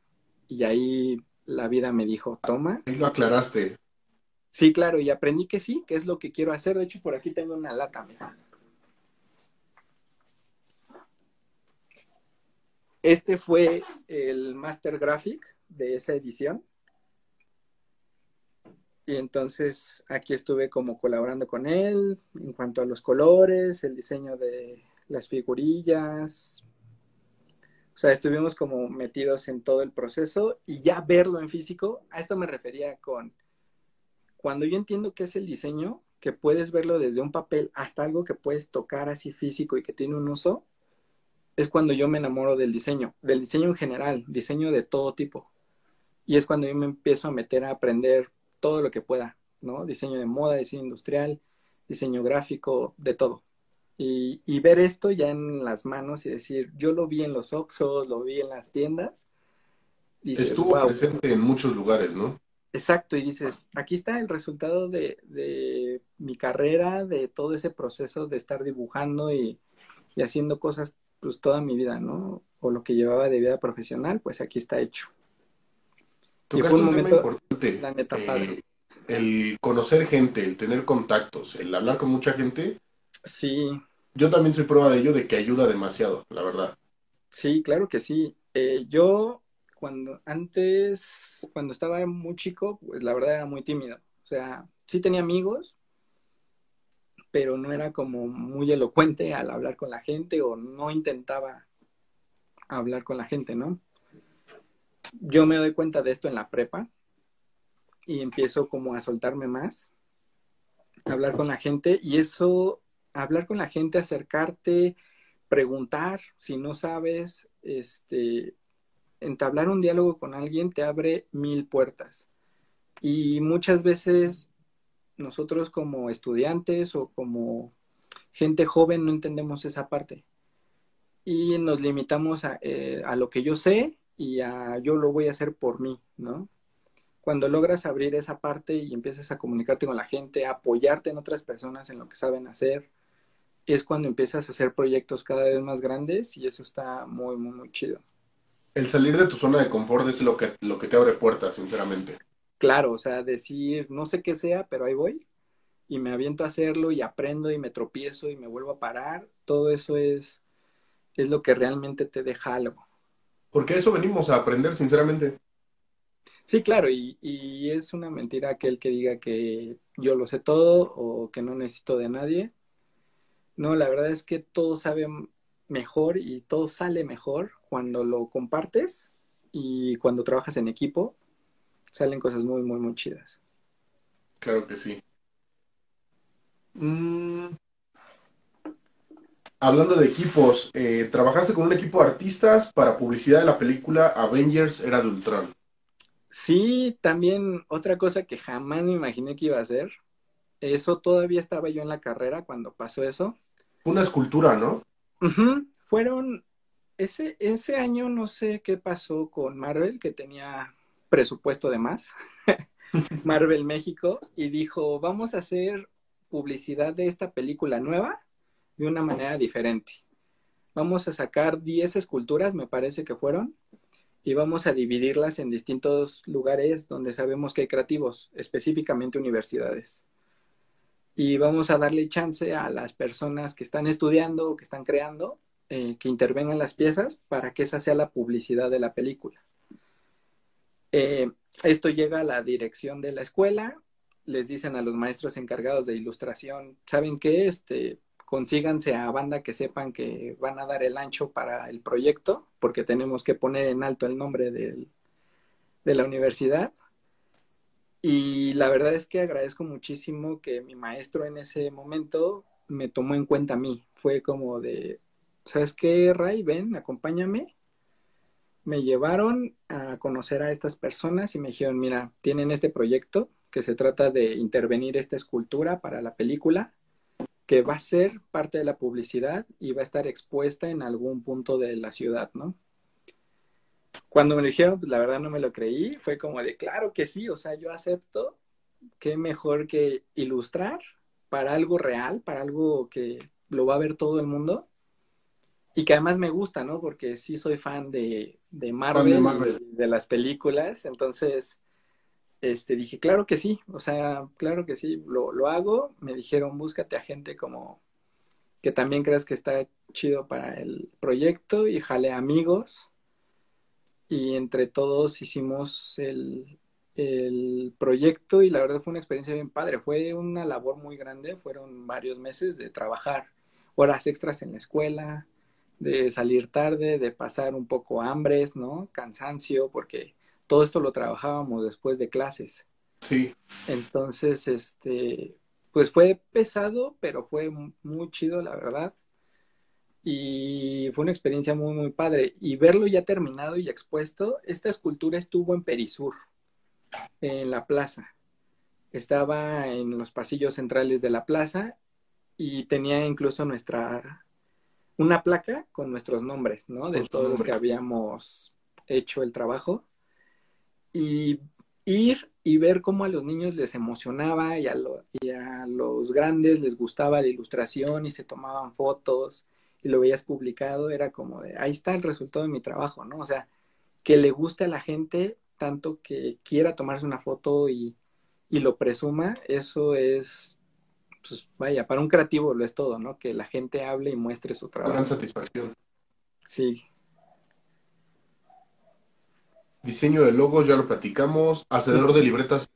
S2: Y ahí la vida me dijo, toma.
S3: Ahí lo aclaraste.
S2: Sí, claro, y aprendí que sí, que es lo que quiero hacer. De hecho, por aquí tengo una lata, mira. Este fue el Master Graphic de esa edición. Y entonces aquí estuve como colaborando con él en cuanto a los colores, el diseño de las figurillas. O sea, estuvimos como metidos en todo el proceso y ya verlo en físico, a esto me refería con cuando yo entiendo qué es el diseño, que puedes verlo desde un papel hasta algo que puedes tocar así físico y que tiene un uso, es cuando yo me enamoro del diseño, del diseño en general, diseño de todo tipo. Y es cuando yo me empiezo a meter a aprender todo lo que pueda, ¿no? Diseño de moda, diseño industrial, diseño gráfico, de todo. Y, y ver esto ya en las manos y decir, yo lo vi en los Oxxos, lo vi en las tiendas. dices,
S3: Estuvo presente en muchos lugares, ¿no?
S2: Exacto, y dices, aquí está el resultado de, de mi carrera, de todo ese proceso de estar dibujando y, y haciendo cosas pues toda mi vida, ¿no? O lo que llevaba de vida profesional, pues aquí está hecho.
S3: Tocaste
S2: fue un
S3: un tema
S2: momento,
S3: importante.
S2: la neta,
S3: eh,
S2: padre.
S3: el conocer gente, el tener contactos, el hablar con mucha gente.
S2: Sí,
S3: Yo también soy prueba de ello, de que ayuda demasiado, la verdad.
S2: sí, claro que sí. Eh, yo cuando antes, cuando estaba muy chico, pues la verdad era muy tímido. O sea, sí tenía amigos, pero no era como muy elocuente al hablar con la gente o no intentaba hablar con la gente, ¿no? Yo me doy cuenta de esto en la prepa y empiezo como a soltarme más, a hablar con la gente y eso, hablar con la gente, acercarte, preguntar si no sabes, este, entablar un diálogo con alguien te abre mil puertas. Y muchas veces nosotros como estudiantes o como gente joven no entendemos esa parte. Y nos limitamos a, eh, a lo que yo sé y a yo lo voy a hacer por mí, ¿no? Cuando logras abrir esa parte y empiezas a comunicarte con la gente, a apoyarte en otras personas en lo que saben hacer, es cuando empiezas a hacer proyectos cada vez más grandes y eso está muy, muy, muy chido.
S3: El salir de tu zona de confort es lo que, lo que te abre puertas, sinceramente.
S2: Claro, o sea, decir, no sé qué sea, pero ahí voy y me aviento a hacerlo y aprendo y me tropiezo y me vuelvo a parar, todo eso es, es lo que realmente te deja algo.
S3: Porque eso venimos a aprender, sinceramente.
S2: Sí, claro, y, y es una mentira aquel que diga que yo lo sé todo o que no necesito de nadie. No, la verdad es que todo sabe mejor y todo sale mejor cuando lo compartes y cuando trabajas en equipo, salen cosas muy, muy, muy chidas.
S3: Claro que sí. Mm, Hablando de equipos, eh, trabajaste con un equipo de artistas para publicidad de la película Avengers Era de Ultron.
S2: Sí, también otra cosa que jamás me imaginé que iba a hacer. Eso todavía estaba yo en la carrera cuando pasó eso.
S3: Una escultura, ¿no?
S2: Fueron, ese, ese año no sé qué pasó con Marvel, que tenía presupuesto de más, [laughs] Marvel México, y dijo, vamos a hacer publicidad de esta película nueva de una manera diferente. Vamos a sacar 10 esculturas, me parece que fueron, y vamos a dividirlas en distintos lugares donde sabemos que hay creativos, específicamente universidades. Y vamos a darle chance a las personas que están estudiando o que están creando eh, que intervengan las piezas para que esa sea la publicidad de la película. Eh, esto llega a la dirección de la escuela, les dicen a los maestros encargados de ilustración, ¿saben qué? Este, consíganse a banda que sepan que van a dar el ancho para el proyecto, porque tenemos que poner en alto el nombre del, de la universidad. Y la verdad es que agradezco muchísimo que mi maestro en ese momento me tomó en cuenta a mí. Fue como de, ¿sabes qué, Ray? Ven, acompáñame. me llevaron a conocer a estas personas y me dijeron, mira, tienen este proyecto que se trata de intervenir esta escultura para la película, que va a ser parte de la publicidad y va a estar expuesta en algún punto de la ciudad, ¿no? Cuando me lo dijeron, pues la verdad no me lo creí, fue como de, claro que sí, o sea, yo acepto, qué mejor que ilustrar para algo real, para algo que lo va a ver todo el mundo y que además me gusta, ¿no? Porque sí soy fan de, de Marvel, de, las películas, entonces este, dije, claro que sí, o sea, claro que sí, lo, lo hago. Me dijeron, búscate a gente como que también creas que está chido para el proyecto y jale amigos. Y entre todos hicimos el, el proyecto y la verdad fue una experiencia bien padre. Fue una labor muy grande, fueron varios meses de trabajar horas extras en la escuela, de salir tarde, de pasar un poco hambres, ¿no? Cansancio, porque todo esto lo trabajábamos después de clases.
S3: Sí.
S2: Entonces, este, pues fue pesado, pero fue muy chido, la verdad. Y fue una experiencia muy, muy padre. Y verlo ya terminado y expuesto, esta escultura estuvo en Perisur, en la plaza. Estaba en los pasillos centrales de la plaza y tenía incluso nuestra una placa con nuestros nombres, ¿no? De todos los que habíamos hecho el trabajo. Y ir y ver cómo a los niños les emocionaba y a, y a los grandes les gustaba la ilustración y se tomaban fotos y lo veías publicado, era como de, ahí está el resultado de mi trabajo, ¿no? O sea, que le guste a la gente tanto que quiera tomarse una foto y, y lo presuma, eso es pues vaya, para un creativo lo es todo, ¿no? Que la gente hable y muestre su trabajo.
S3: Gran satisfacción.
S2: Sí.
S3: Diseño de logos, ya lo platicamos. Hacedor de libretas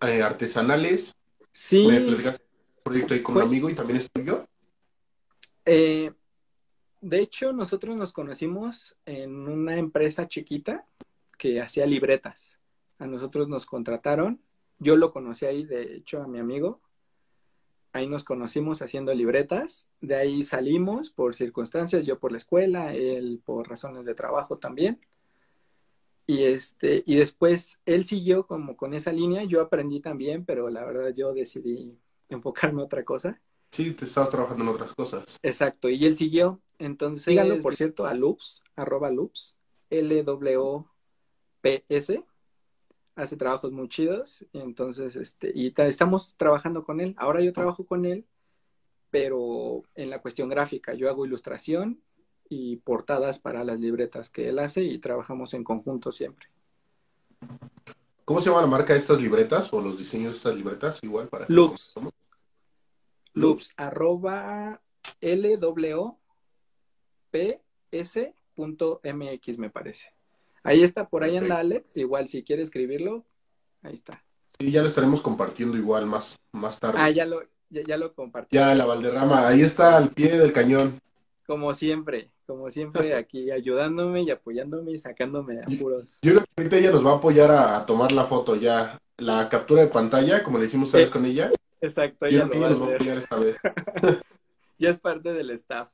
S3: eh, artesanales.
S2: Sí.
S3: ¿Me platicas un proyecto ahí con un amigo y también estoy yo?
S2: Eh, de hecho, nosotros nos conocimos en una empresa chiquita que hacía libretas. A nosotros nos contrataron. Yo lo conocí ahí, de hecho, a mi amigo. Ahí nos conocimos haciendo libretas, de ahí salimos por circunstancias, yo por la escuela, él por razones de trabajo también. Y este, y después él siguió como con esa línea, yo aprendí también, pero la verdad yo decidí enfocarme en otra cosa.
S3: Sí, te estabas trabajando en otras cosas.
S2: Exacto, y él siguió. Entonces, síganlo, por cierto, a Loops, arroba Loops, L-W-P-S hace trabajos muy chidos, y entonces, este, y estamos trabajando con él. Ahora yo trabajo con él, pero en la cuestión gráfica, yo hago ilustración y portadas para las libretas que él hace y trabajamos en conjunto siempre.
S3: ¿Cómo se llama la marca de estas libretas o los diseños de estas libretas? Igual para...
S2: Loops. Loops, arroba lwps.mx me parece. Ahí está, por ahí anda Alex, igual si quiere escribirlo, ahí está.
S3: Sí, ya lo estaremos compartiendo igual más, más tarde.
S2: Ah, ya lo, ya, lo compartí.
S3: Ya, la Valderrama, ahí está al pie del cañón.
S2: Como siempre, como siempre aquí ayudándome y apoyándome y sacándome apuros.
S3: Yo creo que ahorita ella nos va a apoyar a, tomar la foto ya, la captura de pantalla, como le hicimos sabes, con ella.
S2: Exacto,
S3: ella lo va a nos va a apoyar esta vez. [laughs]
S2: ya es parte del staff.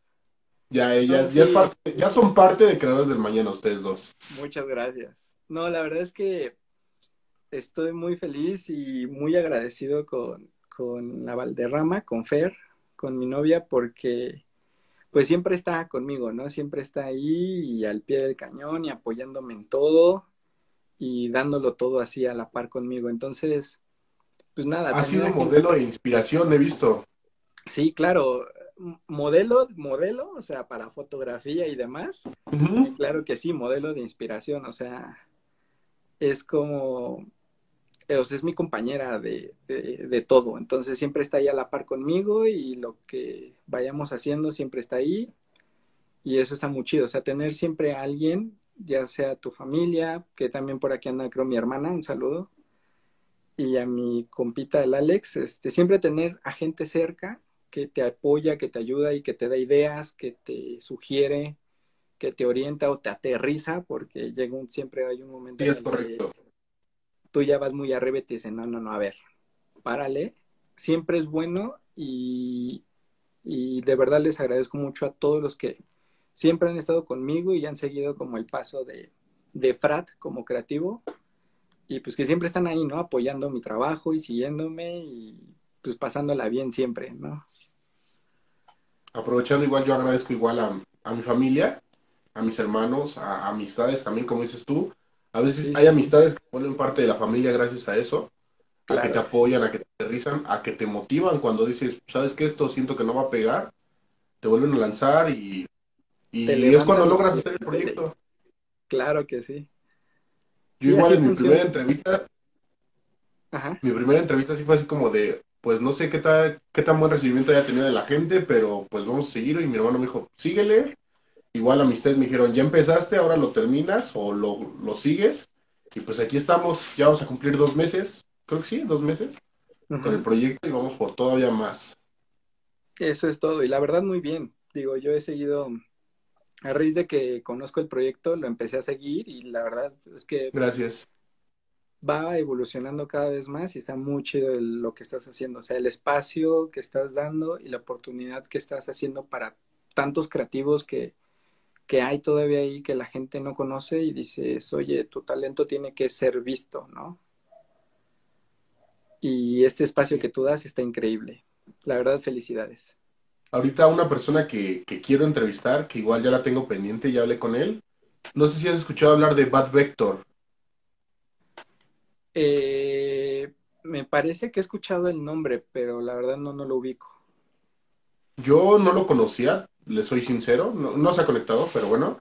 S3: Ya, ellas, ya, ya son parte de Creadores del Mañana, ustedes dos.
S2: Muchas gracias. No, la verdad es que estoy muy feliz y muy agradecido con, con la Valderrama, con Fer, con mi novia, porque pues siempre está conmigo, ¿no? Siempre está ahí y al pie del cañón y apoyándome en todo y dándolo todo así a la par conmigo. Entonces, pues nada.
S3: Ha sido un modelo de inspiración, he visto.
S2: Sí, claro modelo, modelo, o sea, para fotografía y demás. claro que sí, modelo de inspiración, o sea, es como, o sea, es mi compañera de, de, todo, entonces siempre está ahí a la par conmigo y lo que vayamos haciendo siempre está ahí y eso está muy chido, o sea, tener siempre a alguien, ya sea tu familia, que también por aquí anda creo mi hermana, un saludo, y a mi compita el Alex, este, siempre tener a gente cerca que te apoya, que te ayuda y que te da ideas, que te sugiere, que te orienta o te aterriza, porque llega un, siempre hay un momento
S3: sí, es correcto.
S2: Tú ya vas muy arriba y te no, no, no, a ver, párale. Siempre es bueno y, y de verdad les agradezco mucho a todos los que siempre han estado conmigo y han seguido como el paso de, de Frat como creativo y pues que siempre están ahí, ¿no? Apoyando mi trabajo y siguiéndome y pues pasándola bien siempre, ¿no?
S3: Aprovechando igual, yo agradezco igual a, mi familia, a mis hermanos, a, amistades también, como dices tú. A veces hay amistades que ponen parte de la familia gracias a eso, a que te apoyan, a que te aterrizan, a que te motivan cuando dices, ¿sabes qué? Esto siento que no va a pegar, te vuelven a lanzar y, y es cuando logras hacer el proyecto.
S2: Claro que sí.
S3: Yo igual en mi primera entrevista, mi primera entrevista sí fue así como de, pues no sé qué, tal, qué tan buen recibimiento haya tenido de la gente, pero pues vamos a seguir. Y mi hermano me dijo, síguele. Igual a mis me dijeron, ya empezaste, ahora lo terminas o lo, lo sigues. Y pues aquí estamos, ya vamos a cumplir dos meses, creo que sí, dos meses, con el proyecto y vamos por todavía más.
S2: Eso es todo, y la verdad muy bien. Digo, yo he seguido, a raíz de que conozco el proyecto, lo empecé a seguir y la verdad es que...
S3: Gracias
S2: va evolucionando cada vez más y está muy chido lo que estás haciendo. O sea, el espacio que estás dando y la oportunidad que estás haciendo para tantos creativos que, que hay todavía ahí que la gente no conoce y dices, oye, tu talento tiene que ser visto, ¿no? Y este espacio que tú das está increíble. La verdad, felicidades.
S3: Ahorita una persona que, que quiero entrevistar, que igual ya la tengo pendiente, ya hablé con él. No sé si has escuchado hablar de Bad Vector.
S2: Eh, me parece que he escuchado el nombre, pero la verdad no, no lo ubico.
S3: Yo no lo conocía, le soy sincero, no, se ha conectado, pero bueno,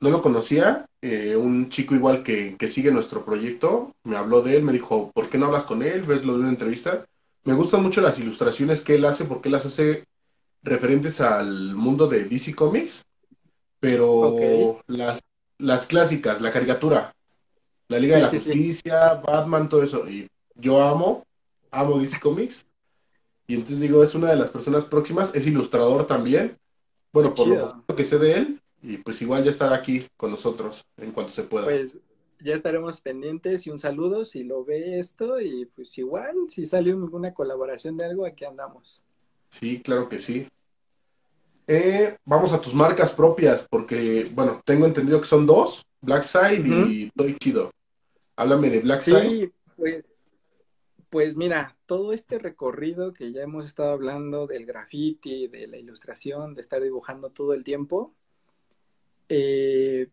S3: no lo conocía. Eh, un chico igual que, que, sigue nuestro proyecto me habló de él, me dijo, ¿por qué no hablas con él? ¿Ves lo de una entrevista? Me gustan mucho las ilustraciones que él hace porque él las hace referentes al mundo de DC Comics, pero las, las clásicas, la caricatura, la Liga de la Justicia, Batman, todo eso. Y yo amo, amo DC Comics. Y entonces digo, es una de las personas próximas, es ilustrador también. Bueno, por lo que sé de él, y pues igual ya estará aquí con nosotros en cuanto se pueda.
S2: Pues ya estaremos pendientes y un saludo si lo ve esto y pues igual si sale alguna colaboración de algo, aquí andamos.
S3: Sí, claro que sí. Eh, vamos a tus marcas propias, porque, bueno, tengo entendido que son dos, Blackside y Toy Chido. Háblame de Blackside. Sí,
S2: pues, pues mira, todo este recorrido que ya hemos estado hablando del graffiti, de la ilustración, de estar dibujando todo el tiempo, eh,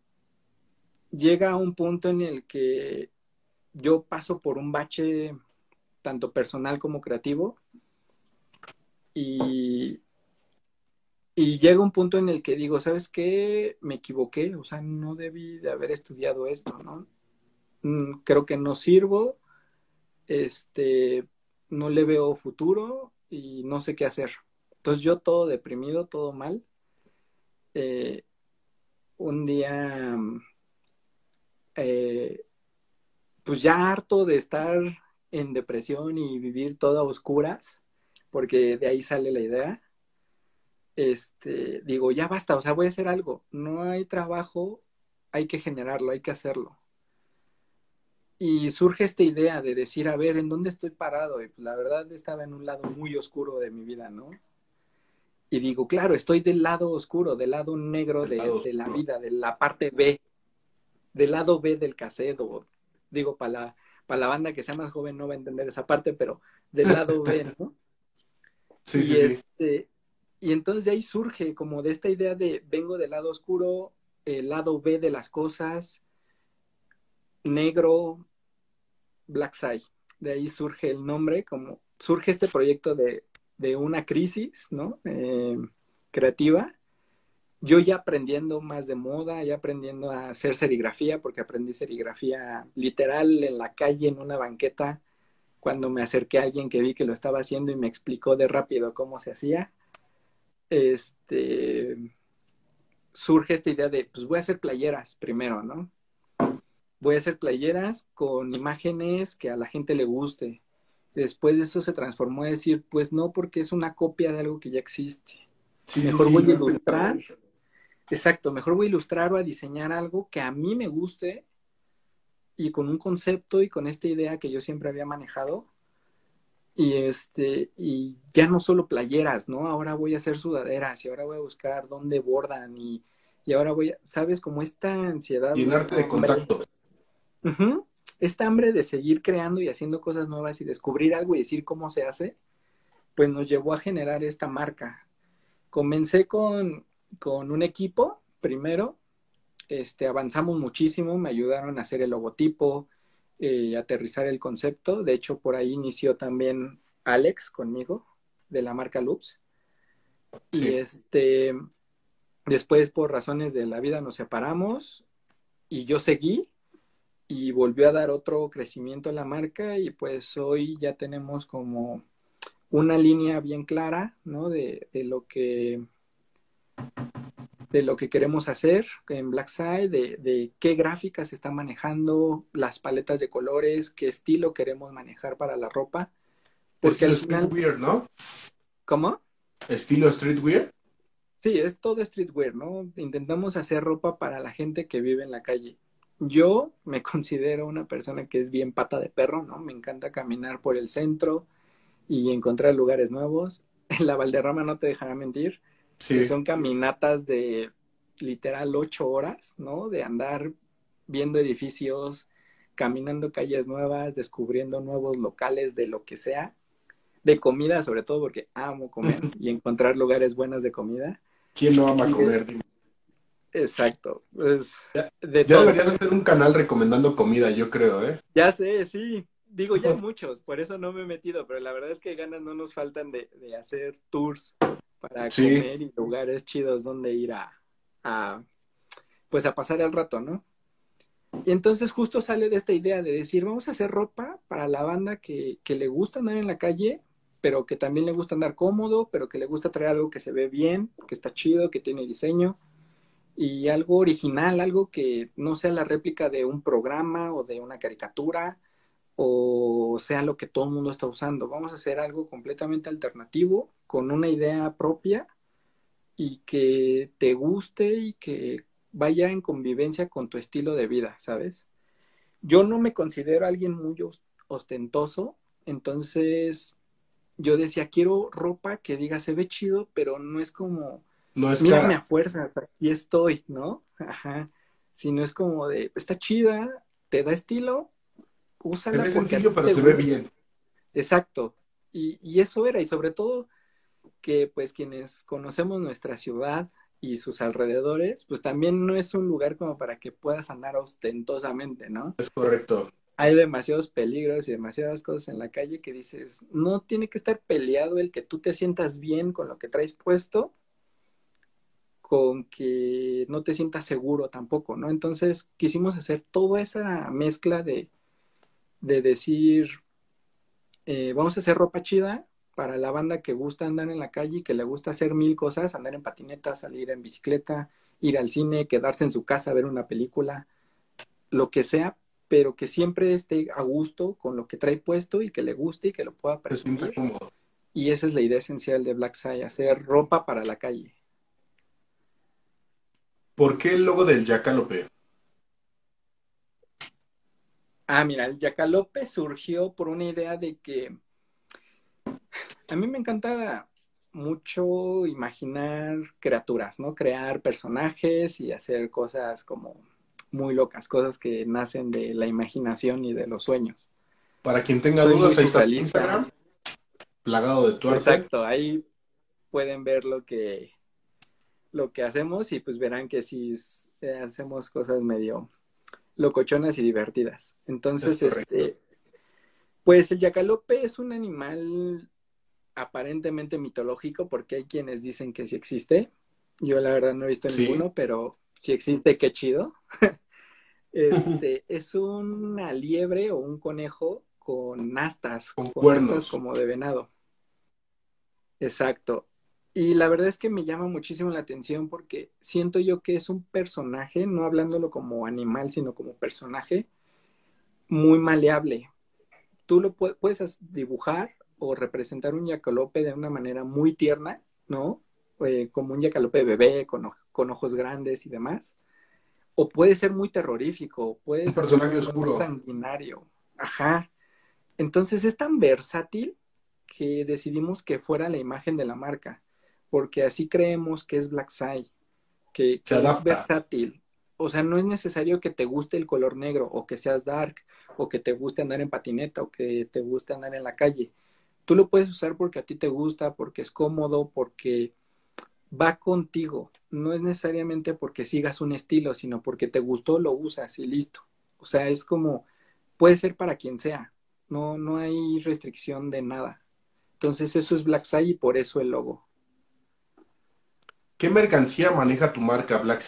S2: llega a un punto en el que yo paso por un bache tanto personal como creativo y, y llega un punto en el que digo, ¿sabes qué? Me equivoqué, o sea, no debí de haber estudiado esto, ¿no? Mm, creo que no sirvo, este, no le veo futuro y no sé qué hacer. Entonces yo todo deprimido, todo mal. Eh, un día, eh, pues ya harto de estar en depresión y vivir todo a oscuras, porque de ahí sale la idea. Este, digo, ya basta, o sea, voy a hacer algo. No hay trabajo, hay que generarlo, hay que hacerlo. Y surge esta idea de decir, a ver, ¿en dónde estoy parado? Y pues, la verdad estaba en un lado muy oscuro de mi vida, ¿no? Y digo, claro, estoy del lado oscuro, del lado negro de, la vida, de la parte B, del lado B del caseto. Digo, para la, para la banda que sea más joven no va a entender esa parte, pero del lado B, ¿no? [laughs] Sí, y, sí, este, y entonces de ahí surge como de esta idea de vengo del lado oscuro, el lado B de las cosas, negro, Black Side. De ahí surge el nombre, como surge este proyecto de, una crisis, ¿no? Eh, creativa. Yo ya aprendiendo más de moda, ya aprendiendo a hacer serigrafía, porque aprendí serigrafía literal en la calle, en una banqueta, cuando me acerqué a alguien que vi que lo estaba haciendo y me explicó de rápido cómo se hacía. Este surge esta idea de, pues voy a hacer playeras primero, ¿no? Voy a hacer playeras con imágenes que a la gente le guste. Después de eso se transformó a decir, pues no, porque es una copia de algo que ya existe. mejor voy a ilustrar. Exacto, mejor voy a ilustrar o a diseñar algo que a mí me guste y con un concepto y con esta idea que yo siempre había manejado. Y este, y ya no solo playeras, ¿no? Ahora voy a hacer sudaderas y ahora voy a buscar dónde bordan y y ahora voy a, ¿sabes? Como esta ansiedad.
S3: Llenarte de
S2: Esta hambre de seguir creando y haciendo cosas nuevas y descubrir algo y decir cómo se hace, pues nos llevó a generar esta marca. Comencé con, con un equipo primero, este, avanzamos muchísimo, me ayudaron a hacer el logotipo, eh, aterrizar el concepto. De hecho, por ahí inició también Alex conmigo, de la marca Loops. Y este, después por razones de la vida nos separamos y yo seguí y volvió a dar otro crecimiento a la marca y pues hoy ya tenemos como una línea bien clara, ¿no? De, de lo que de lo que queremos hacer en Blackside, de, de qué gráficas se están manejando, las paletas de colores, qué estilo queremos manejar para la ropa.
S3: Porque Estilo streetwear, ¿no?
S2: ¿Cómo?
S3: Estilo streetwear.
S2: Sí, es todo streetwear, ¿no? Intentamos hacer ropa para la gente que vive en la calle. Yo me [laughs] considero una persona que es bien pata de perro, ¿no? Me encanta caminar por el centro y encontrar lugares nuevos. En [laughs] la Valderrama no te dejará mentir son caminatas de literal ocho horas, ¿no? De andar viendo edificios, caminando calles nuevas, descubriendo nuevos locales de lo que sea, de comida sobre todo porque amo comer y encontrar lugares buenos de comida.
S3: ¿Quién no ama comer?
S2: Exacto. Pues,
S3: ya, deberías hacer un canal recomendando comida, yo creo, ¿eh?
S2: Ya sé, sí. Digo, ya [laughs] muchos, por eso no me he metido, pero la verdad es que ganas no nos faltan de, de hacer tours para comer y lugares chidos donde ir a, pues a pasar el rato, ¿no? Y entonces justo sale de esta idea de decir, vamos a hacer ropa para la banda que, que le gusta andar en la calle, pero que también le gusta andar cómodo, pero que le gusta traer algo que se ve bien, que está chido, que tiene diseño y algo original, algo que no sea la réplica de un programa o de una caricatura o sea lo que todo el mundo está usando. Vamos a hacer algo completamente alternativo, con una idea propia y que te guste y que vaya en convivencia con tu estilo de vida, ¿sabes? Yo no me considero alguien muy ostentoso, entonces yo decía, quiero ropa que diga se ve chido, pero no es como, no es mírame a fuerza, y estoy, ¿no? Ajá. Sino es como de, está chida, te da estilo,
S3: se ve sencillo, pero se ve bien.
S2: Exacto. Y, y, eso era, y sobre todo que pues quienes conocemos nuestra ciudad y sus alrededores, pues también no es un lugar como para que puedas andar ostentosamente, ¿no?
S3: Es correcto.
S2: Hay demasiados peligros y demasiadas cosas en la calle que dices, no tiene que estar peleado el que tú te sientas bien con lo que traes puesto, con que no te sientas seguro tampoco, ¿no? Entonces quisimos hacer toda esa mezcla de, de decir, eh, vamos a hacer ropa chida para la banda que gusta andar en la calle, que le gusta hacer mil cosas, andar en patineta, salir en bicicleta, ir al cine, quedarse en su casa, ver una película, lo que sea, pero que siempre esté a gusto con lo que trae puesto y que le guste y que lo pueda presumir. Y esa es la idea esencial de Black Sai, hacer ropa para la calle.
S3: ¿Por qué el logo del Yacalope?
S2: Ah, mira, el Yacalope surgió por una idea de que a mí me encanta mucho imaginar criaturas, ¿no? Crear personajes y hacer cosas como muy locas, cosas que nacen de la imaginación y de los sueños.
S3: Para quien tenga dudas, ahí está Instagram, plagado de tuerca.
S2: Exacto, ahí pueden ver lo que lo que hacemos y pues verán que sí eh, hacemos cosas medio locochonas y divertidas. Entonces, este, pues el yacalope es un animal aparentemente mitológico porque hay quienes dicen que sí existe. Yo la verdad no he visto ninguno, pero si existe, qué chido. [laughs] este es una liebre o un conejo con astas,
S3: con, cuernos.
S2: como de venado. Exacto. Y la verdad es que me llama muchísimo la atención porque siento yo que es un personaje, no hablándolo como animal, sino como personaje, muy maleable. Tú lo puedes dibujar o representar un yacalope de una manera muy tierna, ¿no? Eh, como un yacalope bebé con, con, ojos grandes y demás. O puede ser muy terrorífico, puede
S3: un personaje oscuro.
S2: sanguinario. Ajá. Entonces es tan versátil que decidimos que fuera la imagen de la marca porque así creemos que es Black Sai. que, es versátil. O sea, no es necesario que te guste el color negro o que seas dark o que te guste andar en patineta o que te guste andar en la calle. Tú lo puedes usar porque a ti te gusta, porque es cómodo, porque va contigo. No es necesariamente porque sigas un estilo, sino porque te gustó, lo usas y listo. O sea, es como, puede ser para quien sea. No, no hay restricción de nada. Entonces eso es Black y por eso el logo.
S3: ¿Qué mercancía maneja tu marca Black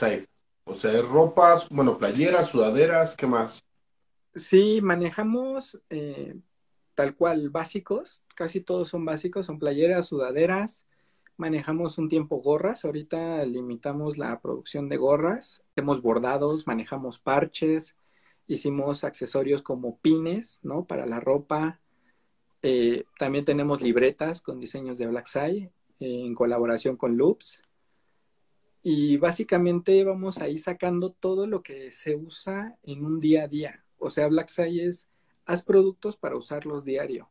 S3: O sea, es ropas, bueno, playeras, sudaderas, ¿qué más?
S2: Sí, manejamos eh, tal cual básicos, casi todos son básicos, son playeras, sudaderas, manejamos un tiempo gorras, ahorita limitamos la producción de gorras, hemos bordados, manejamos parches, hicimos accesorios como pines, ¿no? Para la ropa, eh, también tenemos libretas con diseños de Black eh, en colaboración con Loops. Y básicamente vamos ahí sacando todo lo que se usa en un día a día. O sea, Black es, haz productos para usarlos diario.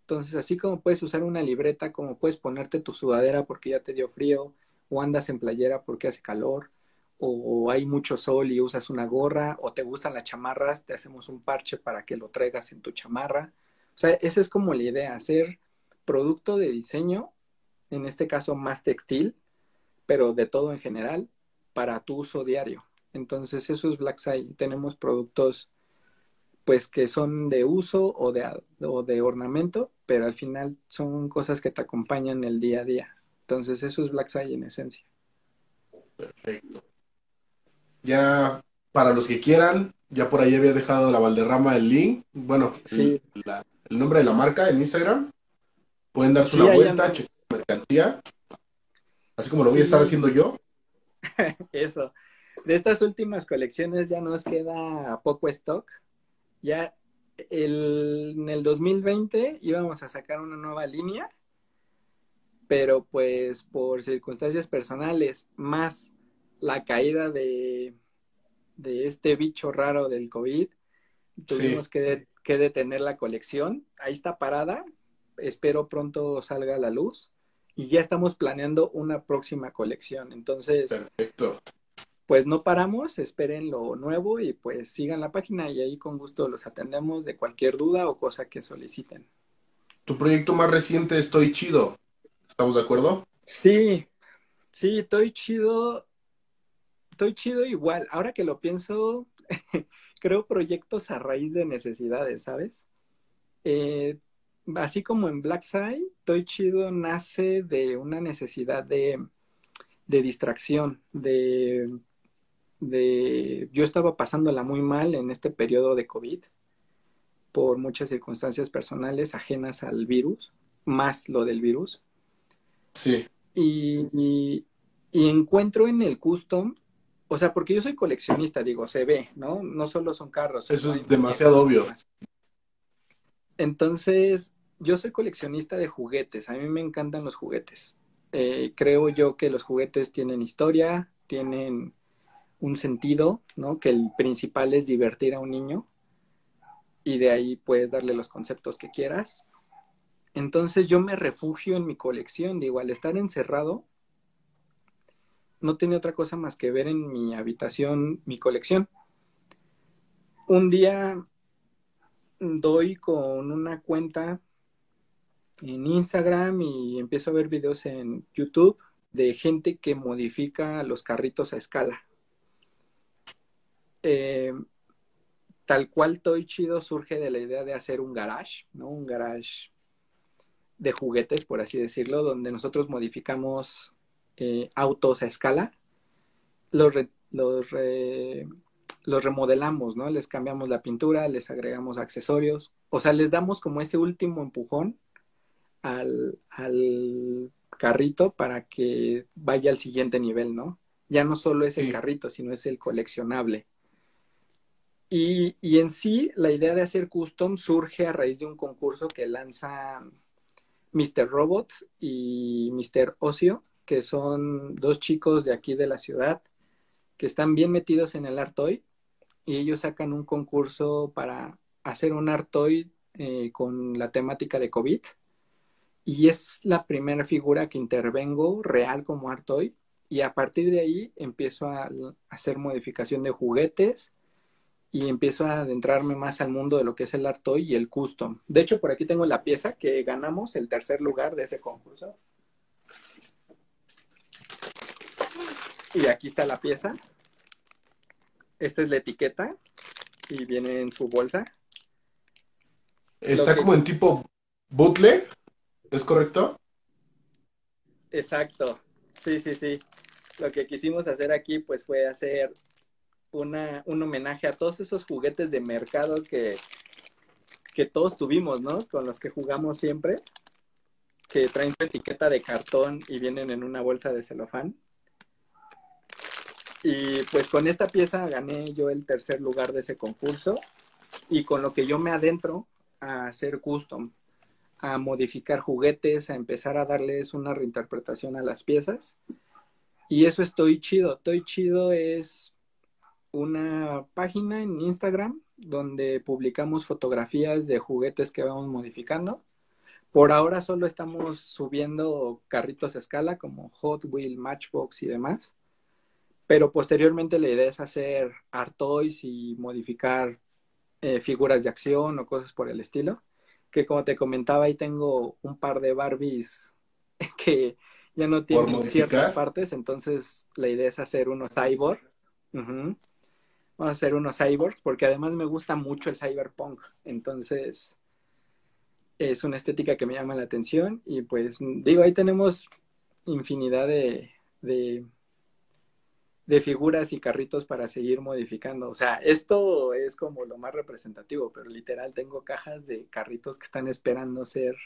S2: Entonces, así como puedes usar una libreta, como puedes ponerte tu sudadera porque ya te dio frío, o andas en playera porque hace calor, o hay mucho sol y usas una gorra, o te gustan las chamarras, te hacemos un parche para que lo traigas en tu chamarra. O sea, esa es como la idea, hacer producto de diseño, en este caso más textil, pero de todo en general, para tu uso diario. Entonces, eso es Black Tenemos productos pues que son de uso o de, o de ornamento, pero al final son cosas que te acompañan el día a día. Entonces eso es Black Side en esencia.
S3: Perfecto. Ya para los que quieran, ya por ahí había dejado la Valderrama el link, bueno, el, nombre de la marca en Instagram. Pueden darse una vuelta, checar mercancía, así como lo voy a estar haciendo yo. [laughs]
S2: Eso. De estas últimas colecciones ya nos queda poco stock, ya en el 2020 íbamos a sacar una nueva línea, pero pues por circunstancias personales, más la caída de, de este bicho raro del COVID, tuvimos que, que detener la colección. Ahí está parada, espero pronto salga a la luz y ya estamos planeando una próxima colección. Entonces,
S3: Perfecto
S2: pues no paramos, esperen lo nuevo y pues sigan la página y ahí con gusto los atendemos de cualquier duda o cosa que soliciten.
S3: Tu proyecto más reciente Estoy Chido, ¿estamos de acuerdo?
S2: Sí, sí, estoy chido, estoy chido igual. Ahora que lo pienso, [laughs] creo proyectos a raíz de necesidades, ¿sabes? Eh, así como en Black Side, estoy chido nace de una necesidad de, de distracción, de de yo estaba pasándola muy mal en este periodo de COVID por muchas circunstancias personales ajenas al virus, más lo del virus.
S3: Sí.
S2: Y, encuentro en el custom, o sea, porque yo soy coleccionista, digo, se ve, ¿no? No solo son carros.
S3: Eso es demasiado obvio.
S2: Entonces, yo soy coleccionista de juguetes, a mí me encantan los juguetes. Eh, creo yo que los juguetes tienen historia, tienen un sentido, ¿no? Que el principal es divertir a un niño y de ahí puedes darle los conceptos que quieras. Entonces yo me refugio en mi colección, digo, al estar encerrado, no tenía otra cosa más que ver en mi habitación mi colección. Un día doy con una cuenta en Instagram y empiezo a ver videos en YouTube de gente que modifica los carritos a escala. Eh, tal cual Toy Chido surge de la idea de hacer un garage, ¿no? Un garage de juguetes, por así decirlo, donde nosotros modificamos eh, autos a escala, los, los, remodelamos, ¿no? Les cambiamos la pintura, les agregamos accesorios, o sea, les damos como ese último empujón al, al carrito para que vaya al siguiente nivel, ¿no? Ya no solo es el carrito, sino es el coleccionable. Y, en sí, la idea de hacer custom surge a raíz de un concurso que lanza Mr. Robot y Mr. Ocio, que son dos chicos de aquí de la ciudad que están bien metidos en el art toy y ellos sacan un concurso para hacer un art toy eh, con la temática de COVID y es la primera figura que intervengo real como art toy y a partir de ahí empiezo a, hacer modificación de juguetes y empiezo a adentrarme más al mundo de lo que es el art toy y el custom. De hecho, por aquí tengo la pieza que ganamos el tercer lugar de ese concurso. Y aquí está la pieza. Esta es la etiqueta y viene en su bolsa.
S3: Está como en tipo bootleg, ¿es correcto?
S2: Exacto, sí, sí, sí. Lo que quisimos hacer aquí pues fue hacer una, un homenaje a todos esos juguetes de mercado que, que todos tuvimos, ¿no? Con los que jugamos siempre, que traen su etiqueta de cartón y vienen en una bolsa de celofán. Y pues con esta pieza gané yo el tercer lugar de ese concurso y con lo que yo me adentro a hacer custom, a modificar juguetes, a empezar a darles una reinterpretación a las piezas. Y eso estoy chido. Estoy chido es una página en Instagram donde publicamos fotografías de juguetes que vamos modificando. Por ahora solo estamos subiendo carritos a escala como Hot Wheel, Matchbox y demás pero posteriormente la idea es hacer art toys y modificar eh, figuras de acción o cosas por el estilo. Que como te comentaba, ahí tengo un par de Barbies [laughs] que ya no tienen ciertas partes, entonces la idea es hacer unos cyborg. Vamos a hacer unos cyborg, porque además me gusta mucho el cyberpunk, entonces es una estética que me llama la atención y pues digo, ahí tenemos infinidad de de figuras y carritos para seguir modificando. O sea, esto es como lo más representativo, pero literal tengo cajas de carritos que están esperando ser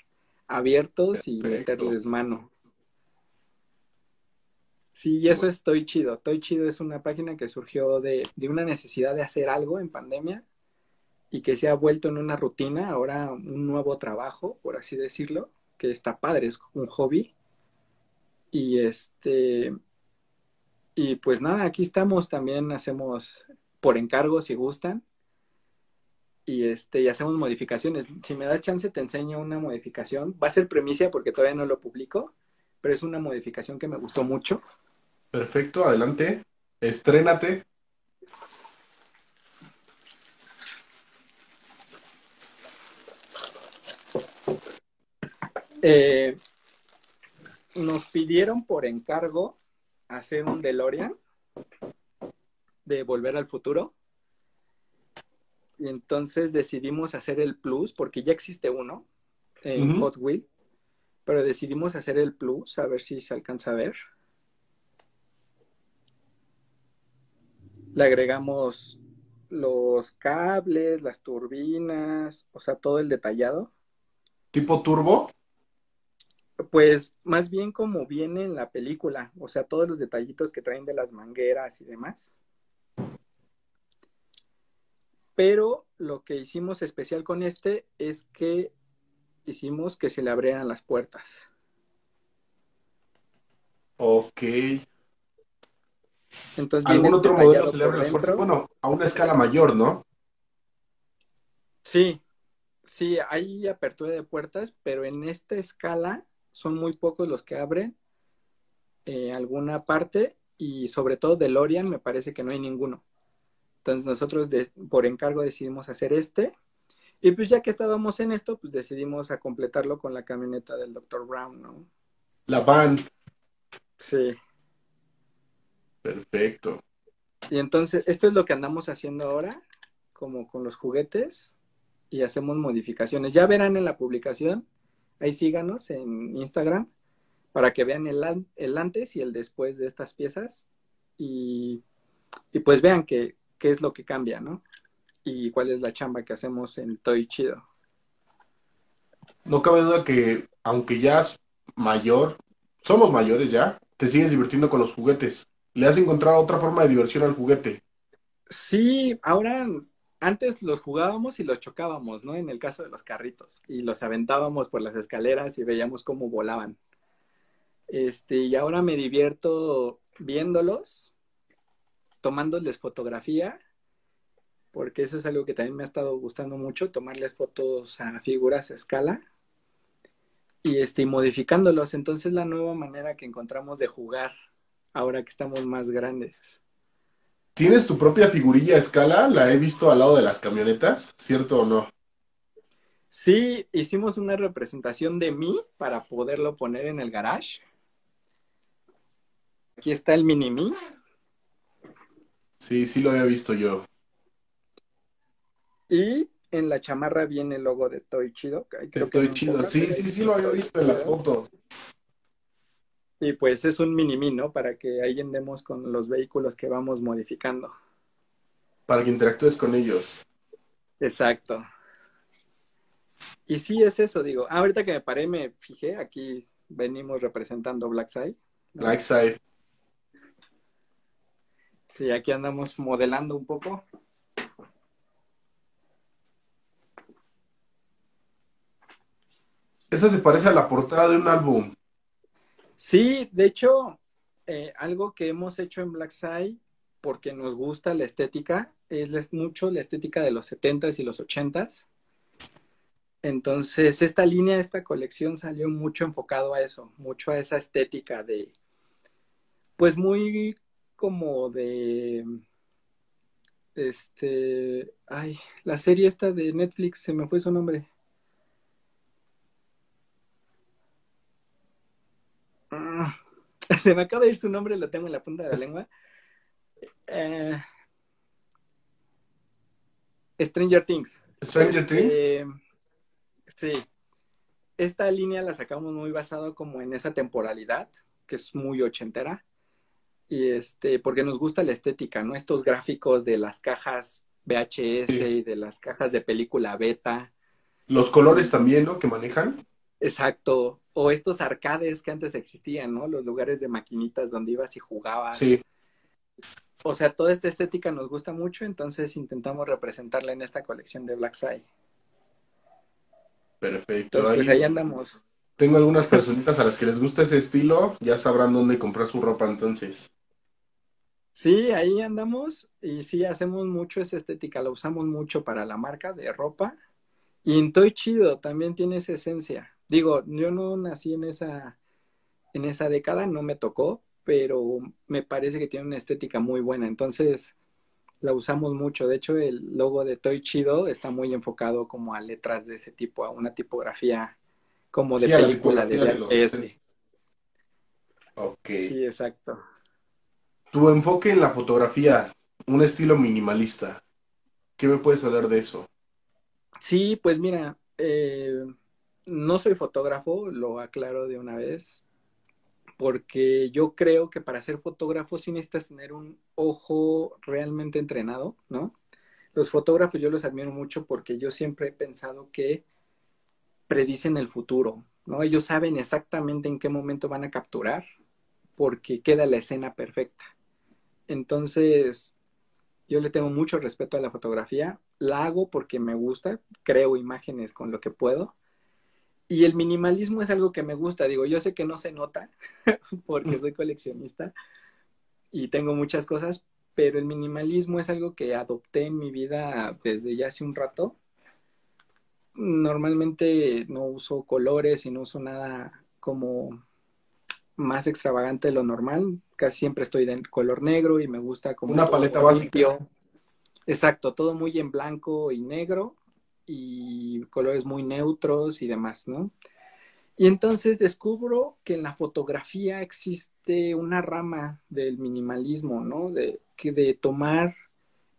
S2: abiertos y meterles mano. Sí, y eso estoy chido. Estoy chido es una página que surgió de, de una necesidad de hacer algo en pandemia y que se ha vuelto en una rutina, ahora un nuevo trabajo, por así decirlo, que está padre, es un hobby. Y este, y pues nada, aquí estamos, también hacemos por encargo si gustan. Y este, y hacemos modificaciones. Si me da chance, te enseño una modificación. Va a ser premicia porque todavía no lo publico, pero es una modificación que me gustó mucho.
S3: Perfecto, adelante. Estrénate.
S2: Eh, nos pidieron por encargo hacer un DeLorean de Volver al Futuro. Y entonces decidimos hacer el Plus, porque ya existe uno en Hot Wheel, pero decidimos hacer el Plus, a ver si se alcanza a ver. Le agregamos los cables, las turbinas, o sea, todo el detallado.
S3: ¿Tipo turbo?
S2: Pues más bien como viene en la película, o sea, todos los detallitos que traen de las mangueras y demás. Pero lo que hicimos especial con este es que hicimos que se le abrieran las puertas.
S3: Ok. Entonces, ¿Algún otro modelo se le abre las puertas? Bueno, a una escala mayor, ¿no?
S2: Sí, sí, hay apertura de puertas, pero en esta escala son muy pocos los que abren eh, alguna parte y sobre todo de Lorian me parece que no hay ninguno. Entonces nosotros por encargo decidimos hacer este y pues ya que estábamos en esto, pues decidimos a completarlo con la camioneta del Dr. Brown, ¿no?
S3: La van.
S2: Sí.
S3: Perfecto.
S2: Y entonces, esto es lo que andamos haciendo ahora, como con los juguetes, y hacemos modificaciones. Ya verán en la publicación Ahí síganos en Instagram para que vean el, el antes y el después de estas piezas y, pues vean qué, qué es lo que cambia, ¿no? Y cuál es la chamba que hacemos en Toy Chido.
S3: No cabe duda que, aunque ya es mayor, somos mayores ya, te sigues divirtiendo con los juguetes. ¿Le has encontrado otra forma de diversión al juguete?
S2: Sí, ahora antes los jugábamos y los chocábamos, ¿no? En el caso de los carritos. Y los aventábamos por las escaleras y veíamos cómo volaban. Este, y ahora me divierto viéndolos, tomándoles fotografía, porque eso es algo que también me ha estado gustando mucho, tomarles fotos a figuras a escala y este, modificándolos. Entonces la nueva manera que encontramos de jugar ahora que estamos más grandes.
S3: ¿Tienes tu propia figurilla a escala? La he visto al lado de las camionetas, ¿cierto o no?
S2: Sí, hicimos una representación de mí para poderlo poner en el garage. Aquí está el mini mí.
S3: Sí, sí lo había visto yo.
S2: Y en la chamarra viene el logo de Toy Chido.
S3: Creo Toy Chido, sí, sí, sí lo había visto en las fotos.
S2: Y pues es un mini ¿no? Para que ahí andemos con los vehículos que vamos modificando.
S3: Para que interactúes con ellos.
S2: Exacto. Y sí es eso, digo. Ah, ahorita que me paré, me fijé, aquí venimos representando Blackside.
S3: Blackside.
S2: Sí, aquí andamos modelando un poco.
S3: Esa se parece a la portada de un álbum.
S2: Sí, de hecho, eh, algo que hemos hecho en Blackside, porque nos gusta la estética, es mucho la estética de los 70s y los 80s. Entonces, esta línea, esta colección salió mucho enfocado a eso, mucho a esa estética de, pues muy como de, este, ay, la serie esta de Netflix, se me fue su nombre. Ah, [laughs] se me acaba de ir su nombre, lo tengo en la punta de la lengua. Eh, Stranger Things.
S3: Stranger Things. Este,
S2: Sí. Esta línea la sacamos muy basado como en esa temporalidad, que es muy ochentera. Y este, porque nos gusta la estética, ¿no? Estos gráficos de las cajas VHS y de las cajas de película beta.
S3: Los colores también, ¿no? Que manejan.
S2: Exacto. O estos arcades que antes existían, ¿no? Los lugares de maquinitas donde ibas y jugabas.
S3: Sí.
S2: O sea, toda esta estética nos gusta mucho, entonces intentamos representarla en esta colección de Black Side.
S3: Perfecto.
S2: pues ahí andamos.
S3: Tengo algunas personitas a las que les gusta ese estilo, ya sabrán dónde comprar su ropa entonces.
S2: Sí, ahí andamos y sí hacemos mucho esa estética, la usamos mucho para la marca de ropa. Y en Toy Chido también tiene esa esencia. Digo, yo no nací en esa, en esa década, no me tocó, pero me parece que tiene una estética muy buena. Entonces, la usamos mucho. De hecho, el logo de Toy Chido está muy enfocado como a letras de ese tipo, a una tipografía como de película de,
S3: de Ok.
S2: Sí, exacto.
S3: Tu enfoque en la fotografía, un estilo minimalista. ¿Qué me puedes hablar de eso?
S2: Sí, pues mira, eh, no soy fotógrafo, lo aclaro de una vez porque yo creo que para ser fotógrafo sí necesitas tener un ojo realmente entrenado, ¿no? Los fotógrafos yo los admiro mucho porque yo siempre he pensado que predicen el futuro, ¿no? Ellos saben exactamente en qué momento van a capturar porque queda la escena perfecta. Entonces, yo le tengo mucho respeto a la fotografía, la hago porque me gusta, creo imágenes con lo que puedo, y el minimalismo es algo que me gusta. Digo, yo sé que no se nota [laughs] porque soy coleccionista y tengo muchas cosas, pero el minimalismo es algo que adopté en mi vida desde ya hace un rato. Normalmente no uso colores y no uso nada como más extravagante de lo normal. Casi siempre estoy de color negro y me gusta como...
S3: Una paleta básica.
S2: Exacto, todo muy en blanco y negro y colores muy neutros y demás, ¿no? Y entonces descubro que en la fotografía existe una rama del minimalismo, ¿no? De, que de tomar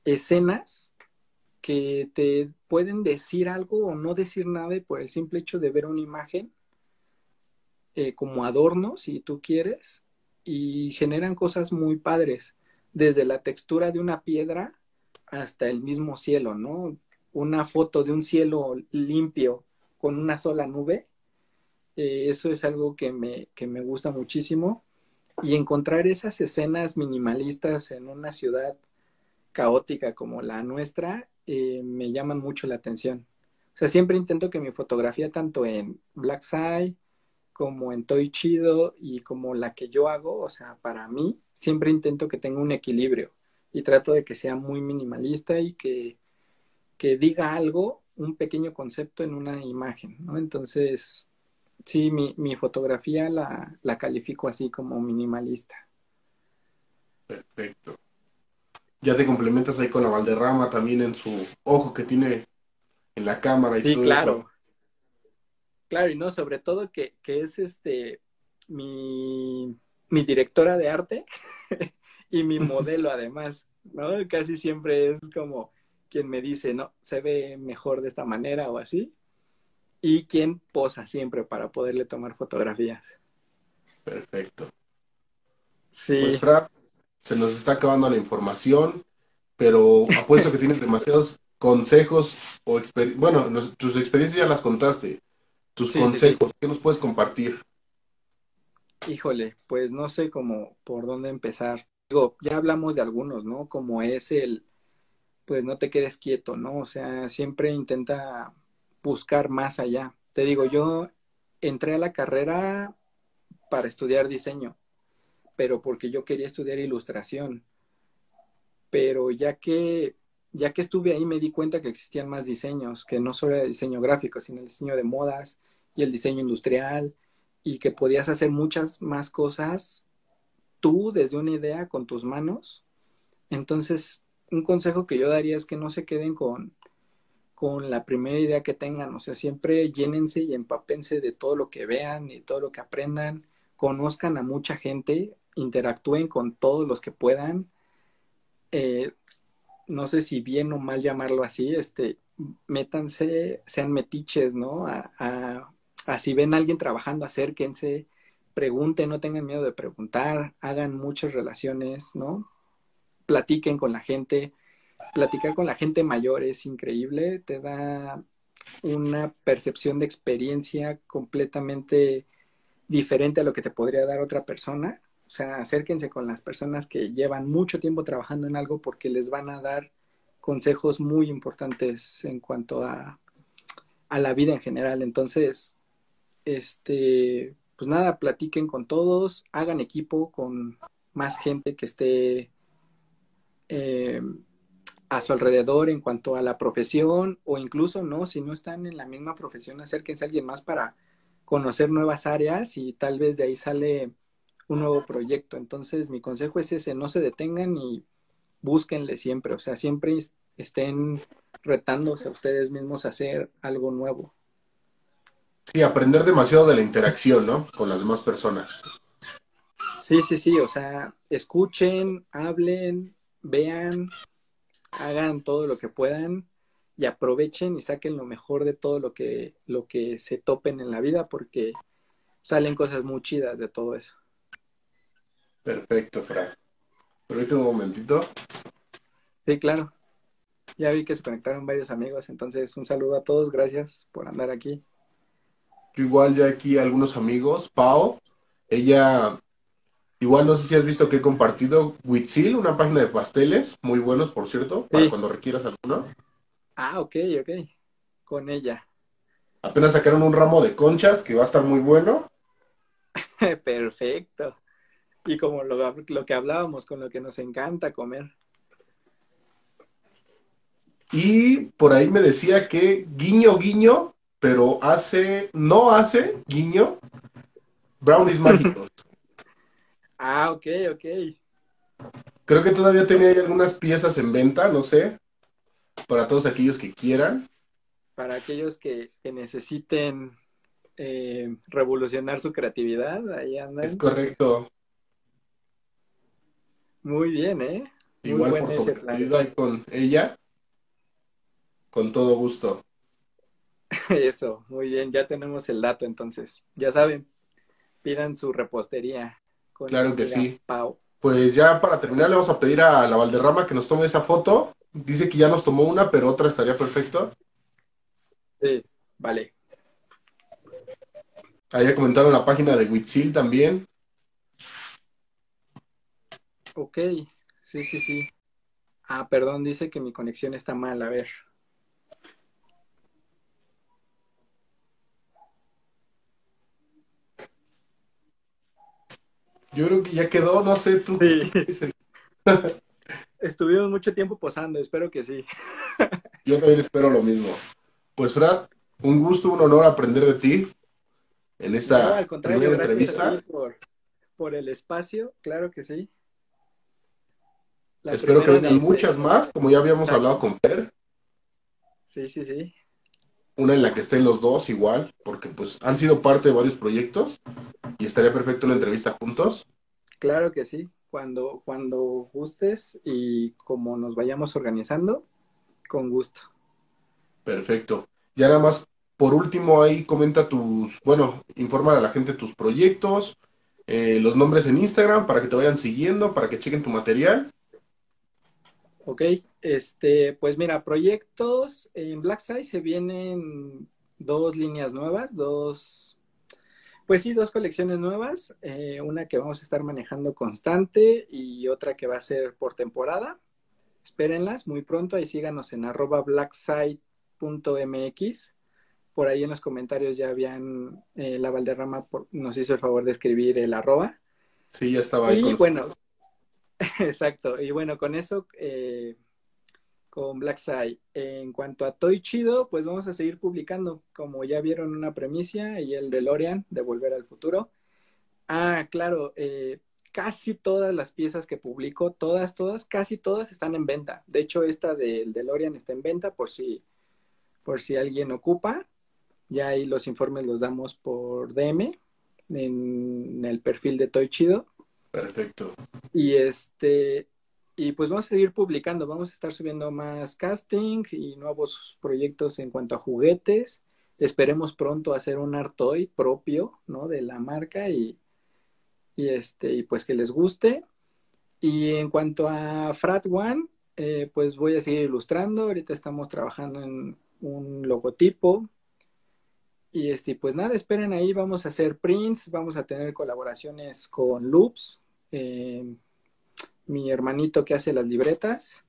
S2: escenas que te pueden decir algo o no decir nada por el simple hecho de ver una imagen eh, como adorno, si tú quieres, y generan cosas muy padres, desde la textura de una piedra hasta el mismo cielo, ¿no? Una foto de un cielo limpio con una sola nube, eh, eso es algo que me, que me gusta muchísimo. Y encontrar esas escenas minimalistas en una ciudad caótica como la nuestra eh, me llaman mucho la atención. O sea, siempre intento que mi fotografía, tanto en Black Side como en Toy Chido y como la que yo hago, o sea, para mí, siempre intento que tenga un equilibrio y trato de que sea muy minimalista y que que diga algo, un pequeño concepto en una imagen, ¿no? Entonces, sí, mi, fotografía la, califico así como minimalista.
S3: Perfecto. Ya te complementas ahí con la Valderrama también en su ojo que tiene en la cámara y
S2: Sí,
S3: todo
S2: claro.
S3: eso.
S2: Claro, y no, sobre todo que, que es este mi, mi directora de arte [laughs] y mi modelo [laughs] además, ¿no? Casi siempre es como quien me dice, no, se ve mejor de esta manera o así, y quien posa siempre para poderle tomar fotografías.
S3: Perfecto.
S2: Sí,
S3: Pues, Fran, se nos está acabando la información, pero apuesto que tienes [laughs] demasiados consejos o bueno, nos- tus experiencias ya las contaste. Tus
S2: Sí, sí, sí.
S3: consejos, ¿qué nos puedes compartir?
S2: híjole, pues no sé cómo por dónde empezar. Digo, ya hablamos de algunos, ¿no? Como es el, pues no te quedes quieto, ¿no? O sea, siempre intenta buscar más allá. Te digo, yo entré a la carrera para estudiar diseño, pero porque yo quería estudiar ilustración. Pero ya que, ya que estuve ahí me di cuenta que existían más diseños, que no solo el diseño gráfico, sino el diseño de modas y el diseño industrial, y que podías hacer muchas más cosas tú desde una idea con tus manos. Entonces, un consejo que yo daría es que no se queden con, con la primera idea que tengan, o sea, siempre llénense y empápense de todo lo que vean y todo lo que aprendan, conozcan a mucha gente, interactúen con todos los que puedan, eh, no sé si bien o mal llamarlo así, este, métanse, sean metiches, ¿no? A, a, a si ven a alguien trabajando, acérquense, pregunten, no tengan miedo de preguntar, hagan muchas relaciones, ¿no? Platiquen con la gente, platicar con la gente mayor es increíble, te da una percepción de experiencia completamente diferente a lo que te podría dar otra persona. O sea, acérquense con las personas que llevan mucho tiempo trabajando en algo porque les van a dar consejos muy importantes en cuanto a, a la vida en general. Entonces, este, pues nada, platiquen con todos, hagan equipo con más gente que esté eh, a su alrededor en cuanto a la profesión o incluso no, si no están en la misma profesión, acérquense a alguien más para conocer nuevas áreas y tal vez de ahí sale un nuevo proyecto. Entonces, mi consejo es ese, no se detengan y búsquenle siempre, o sea, siempre estén retándose a ustedes mismos a hacer algo nuevo.
S3: Sí, aprender demasiado de la interacción, ¿no? Con las demás personas.
S2: Sí, sí, sí, o sea, escuchen, hablen, vean, hagan todo lo que puedan y aprovechen y saquen lo mejor de todo lo que, lo que se topen en la vida porque salen cosas muy chidas de todo eso.
S3: Perfecto, Fran. Permíteme un momentito.
S2: Sí, claro. Ya vi que se conectaron varios amigos, entonces un saludo a todos, gracias por andar aquí.
S3: Yo igual ya aquí algunos amigos, Pau, ella, igual no sé si has visto que he compartido Witsil, una página de pasteles, muy buenos por cierto, para cuando requieras alguno.
S2: Ah, ok, ok. Con ella. [laughs]
S3: Apenas sacaron un ramo de conchas que va a estar muy bueno. [laughs]
S2: Perfecto. Y como lo, lo que hablábamos, con lo que nos encanta comer.
S3: Y por ahí me decía que guiño, guiño, pero hace, no hace guiño, brownies [laughs] mágicos.
S2: Ah, ok, ok.
S3: Creo que todavía tenía ahí algunas piezas en venta, no sé, para todos aquellos que quieran.
S2: Para aquellos que, que necesiten eh, revolucionar su creatividad, ahí andan.
S3: Es correcto.
S2: Muy bien, ¿eh? Muy
S3: Igual
S2: buen
S3: por sobrepedido ahí con ella, con todo gusto. [laughs]
S2: Eso, muy bien, ya tenemos el dato entonces. Ya saben, pidan su repostería con
S3: Claro que sí.
S2: Pau.
S3: Pues ya para terminar le vamos a pedir a la Valderrama que nos tome esa foto. Dice que ya nos tomó una, pero otra estaría perfecto.
S2: Sí, vale.
S3: Ahí ya comentaron la página de Witsil también.
S2: Ok, sí, sí, sí. Ah, perdón, dice que mi conexión está mal, a ver.
S3: Yo creo que ya quedó, no sé, tú.
S2: Sí.
S3: dices. [laughs]
S2: Estuvimos mucho tiempo posando, espero que sí. [laughs]
S3: Yo también espero lo mismo. Pues Fran, un gusto, un honor aprender de ti en esta
S2: No, al contrario, gracias
S3: entrevista.
S2: a ti por, por el espacio, claro que sí.
S3: Espero que vengan muchas más, como ya habíamos hablado con Fer.
S2: Sí, sí, sí.
S3: Una en la que estén los dos igual, porque pues han sido parte de varios proyectos y estaría perfecto una entrevista juntos.
S2: Claro que sí, cuando, cuando gustes y como nos vayamos organizando, con gusto.
S3: Perfecto. Ya nada más, por último, ahí comenta tus, bueno, informa a la gente tus proyectos, eh, los nombres en Instagram para que te vayan siguiendo, para que chequen tu material.
S2: Ok, este, pues mira, proyectos en Black Side se vienen dos líneas nuevas, dos, pues sí, dos colecciones nuevas, eh, una que vamos a estar manejando constante y otra que va a ser por temporada. Espérenlas muy pronto, ahí síganos en arroba blackside.mx por ahí en los comentarios ya habían, eh, la Valderrama nos hizo el favor de escribir el arroba.
S3: Sí, ya estaba ahí.
S2: Y bueno, [laughs] exacto. Y bueno, con eso, eh, con Black Side. En cuanto a Toy Chido, pues vamos a seguir publicando. Como ya vieron una premicia y el de Lorian, de Volver al Futuro. Ah, claro, eh, casi todas las piezas que publico, todas, todas, casi todas están en venta. De hecho, esta del de Lorian está en venta por si, por si alguien ocupa. Ya ahí los informes los damos por DM en el perfil de Toy Chido.
S3: Perfecto.
S2: Y este, y pues vamos a seguir publicando, vamos a estar subiendo más casting y nuevos proyectos en cuanto a juguetes. Esperemos pronto hacer un Artoy propio, ¿no? De la marca y, y este, y pues que les guste. Y en cuanto a Frat One, eh, pues voy a seguir ilustrando. Ahorita estamos trabajando en un logotipo y este, pues nada, esperen ahí, vamos a hacer prints, vamos a tener colaboraciones con Loops, eh, mi hermanito que hace las libretas.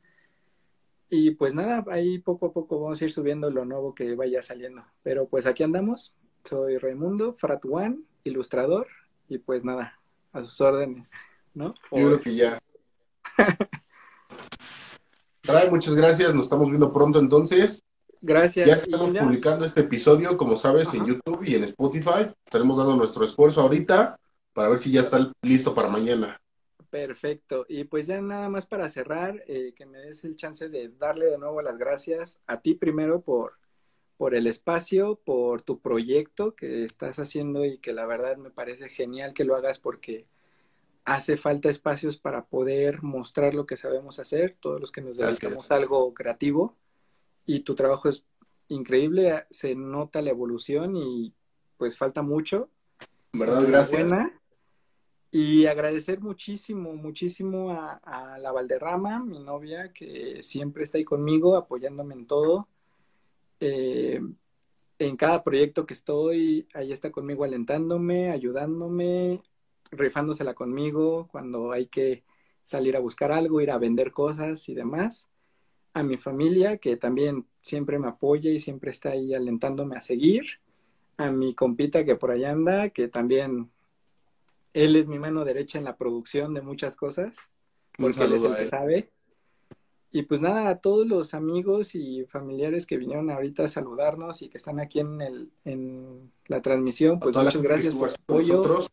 S2: Y pues nada, ahí poco a poco vamos a ir subiendo lo nuevo que vaya saliendo. Pero pues aquí andamos. Soy Raimundo, Frat One, ilustrador. Y pues nada, a sus órdenes, ¿no?
S3: Yo creo que ya. [laughs] Ray, muchas gracias. Nos estamos viendo pronto entonces.
S2: Gracias.
S3: Ya estamos publicando este episodio, como sabes, en YouTube y en Spotify. Estaremos dando nuestro esfuerzo ahorita para ver si ya está listo para mañana.
S2: Perfecto. Y pues ya nada más para cerrar, eh, que me des el chance de darle de nuevo las gracias a ti primero por, por el espacio, por tu proyecto que estás haciendo y que la verdad me parece genial que lo hagas porque hace falta espacios para poder mostrar lo que sabemos hacer, todos los que nos dedicamos a algo creativo y tu trabajo es increíble, se nota la evolución y pues falta mucho.
S3: ¿Verdad? Gracias.
S2: Y agradecer muchísimo, muchísimo a, la Valderrama, mi novia, que siempre está ahí conmigo, apoyándome en todo. Eh, en cada proyecto que estoy, ahí está conmigo alentándome, ayudándome, rifándosela conmigo cuando hay que salir a buscar algo, ir a vender cosas y demás a mi familia, que también siempre me apoya y siempre está ahí alentándome a seguir, a mi compita que por allá anda, que también él es mi mano derecha en la producción de muchas cosas, porque él es el que sabe. Y pues nada, a todos los amigos y familiares que vinieron ahorita a saludarnos y que están aquí en, el, en la transmisión, pues muchas gracias por su apoyo.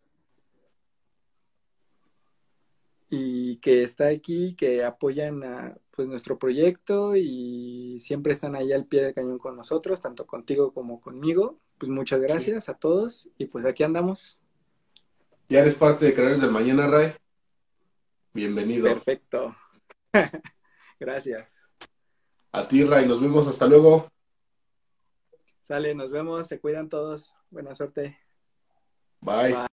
S2: y que está aquí, que apoyan a, pues, nuestro proyecto y siempre están ahí al pie del cañón con nosotros, tanto contigo como conmigo. Pues muchas gracias a todos y pues aquí andamos.
S3: Ya eres parte de Creadores del Mañana, Ray. Bienvenido.
S2: Perfecto. [laughs] gracias.
S3: A ti, Ray. Nos vemos. Hasta luego.
S2: Sale, nos vemos. Se cuidan todos. Buena suerte.
S3: Bye.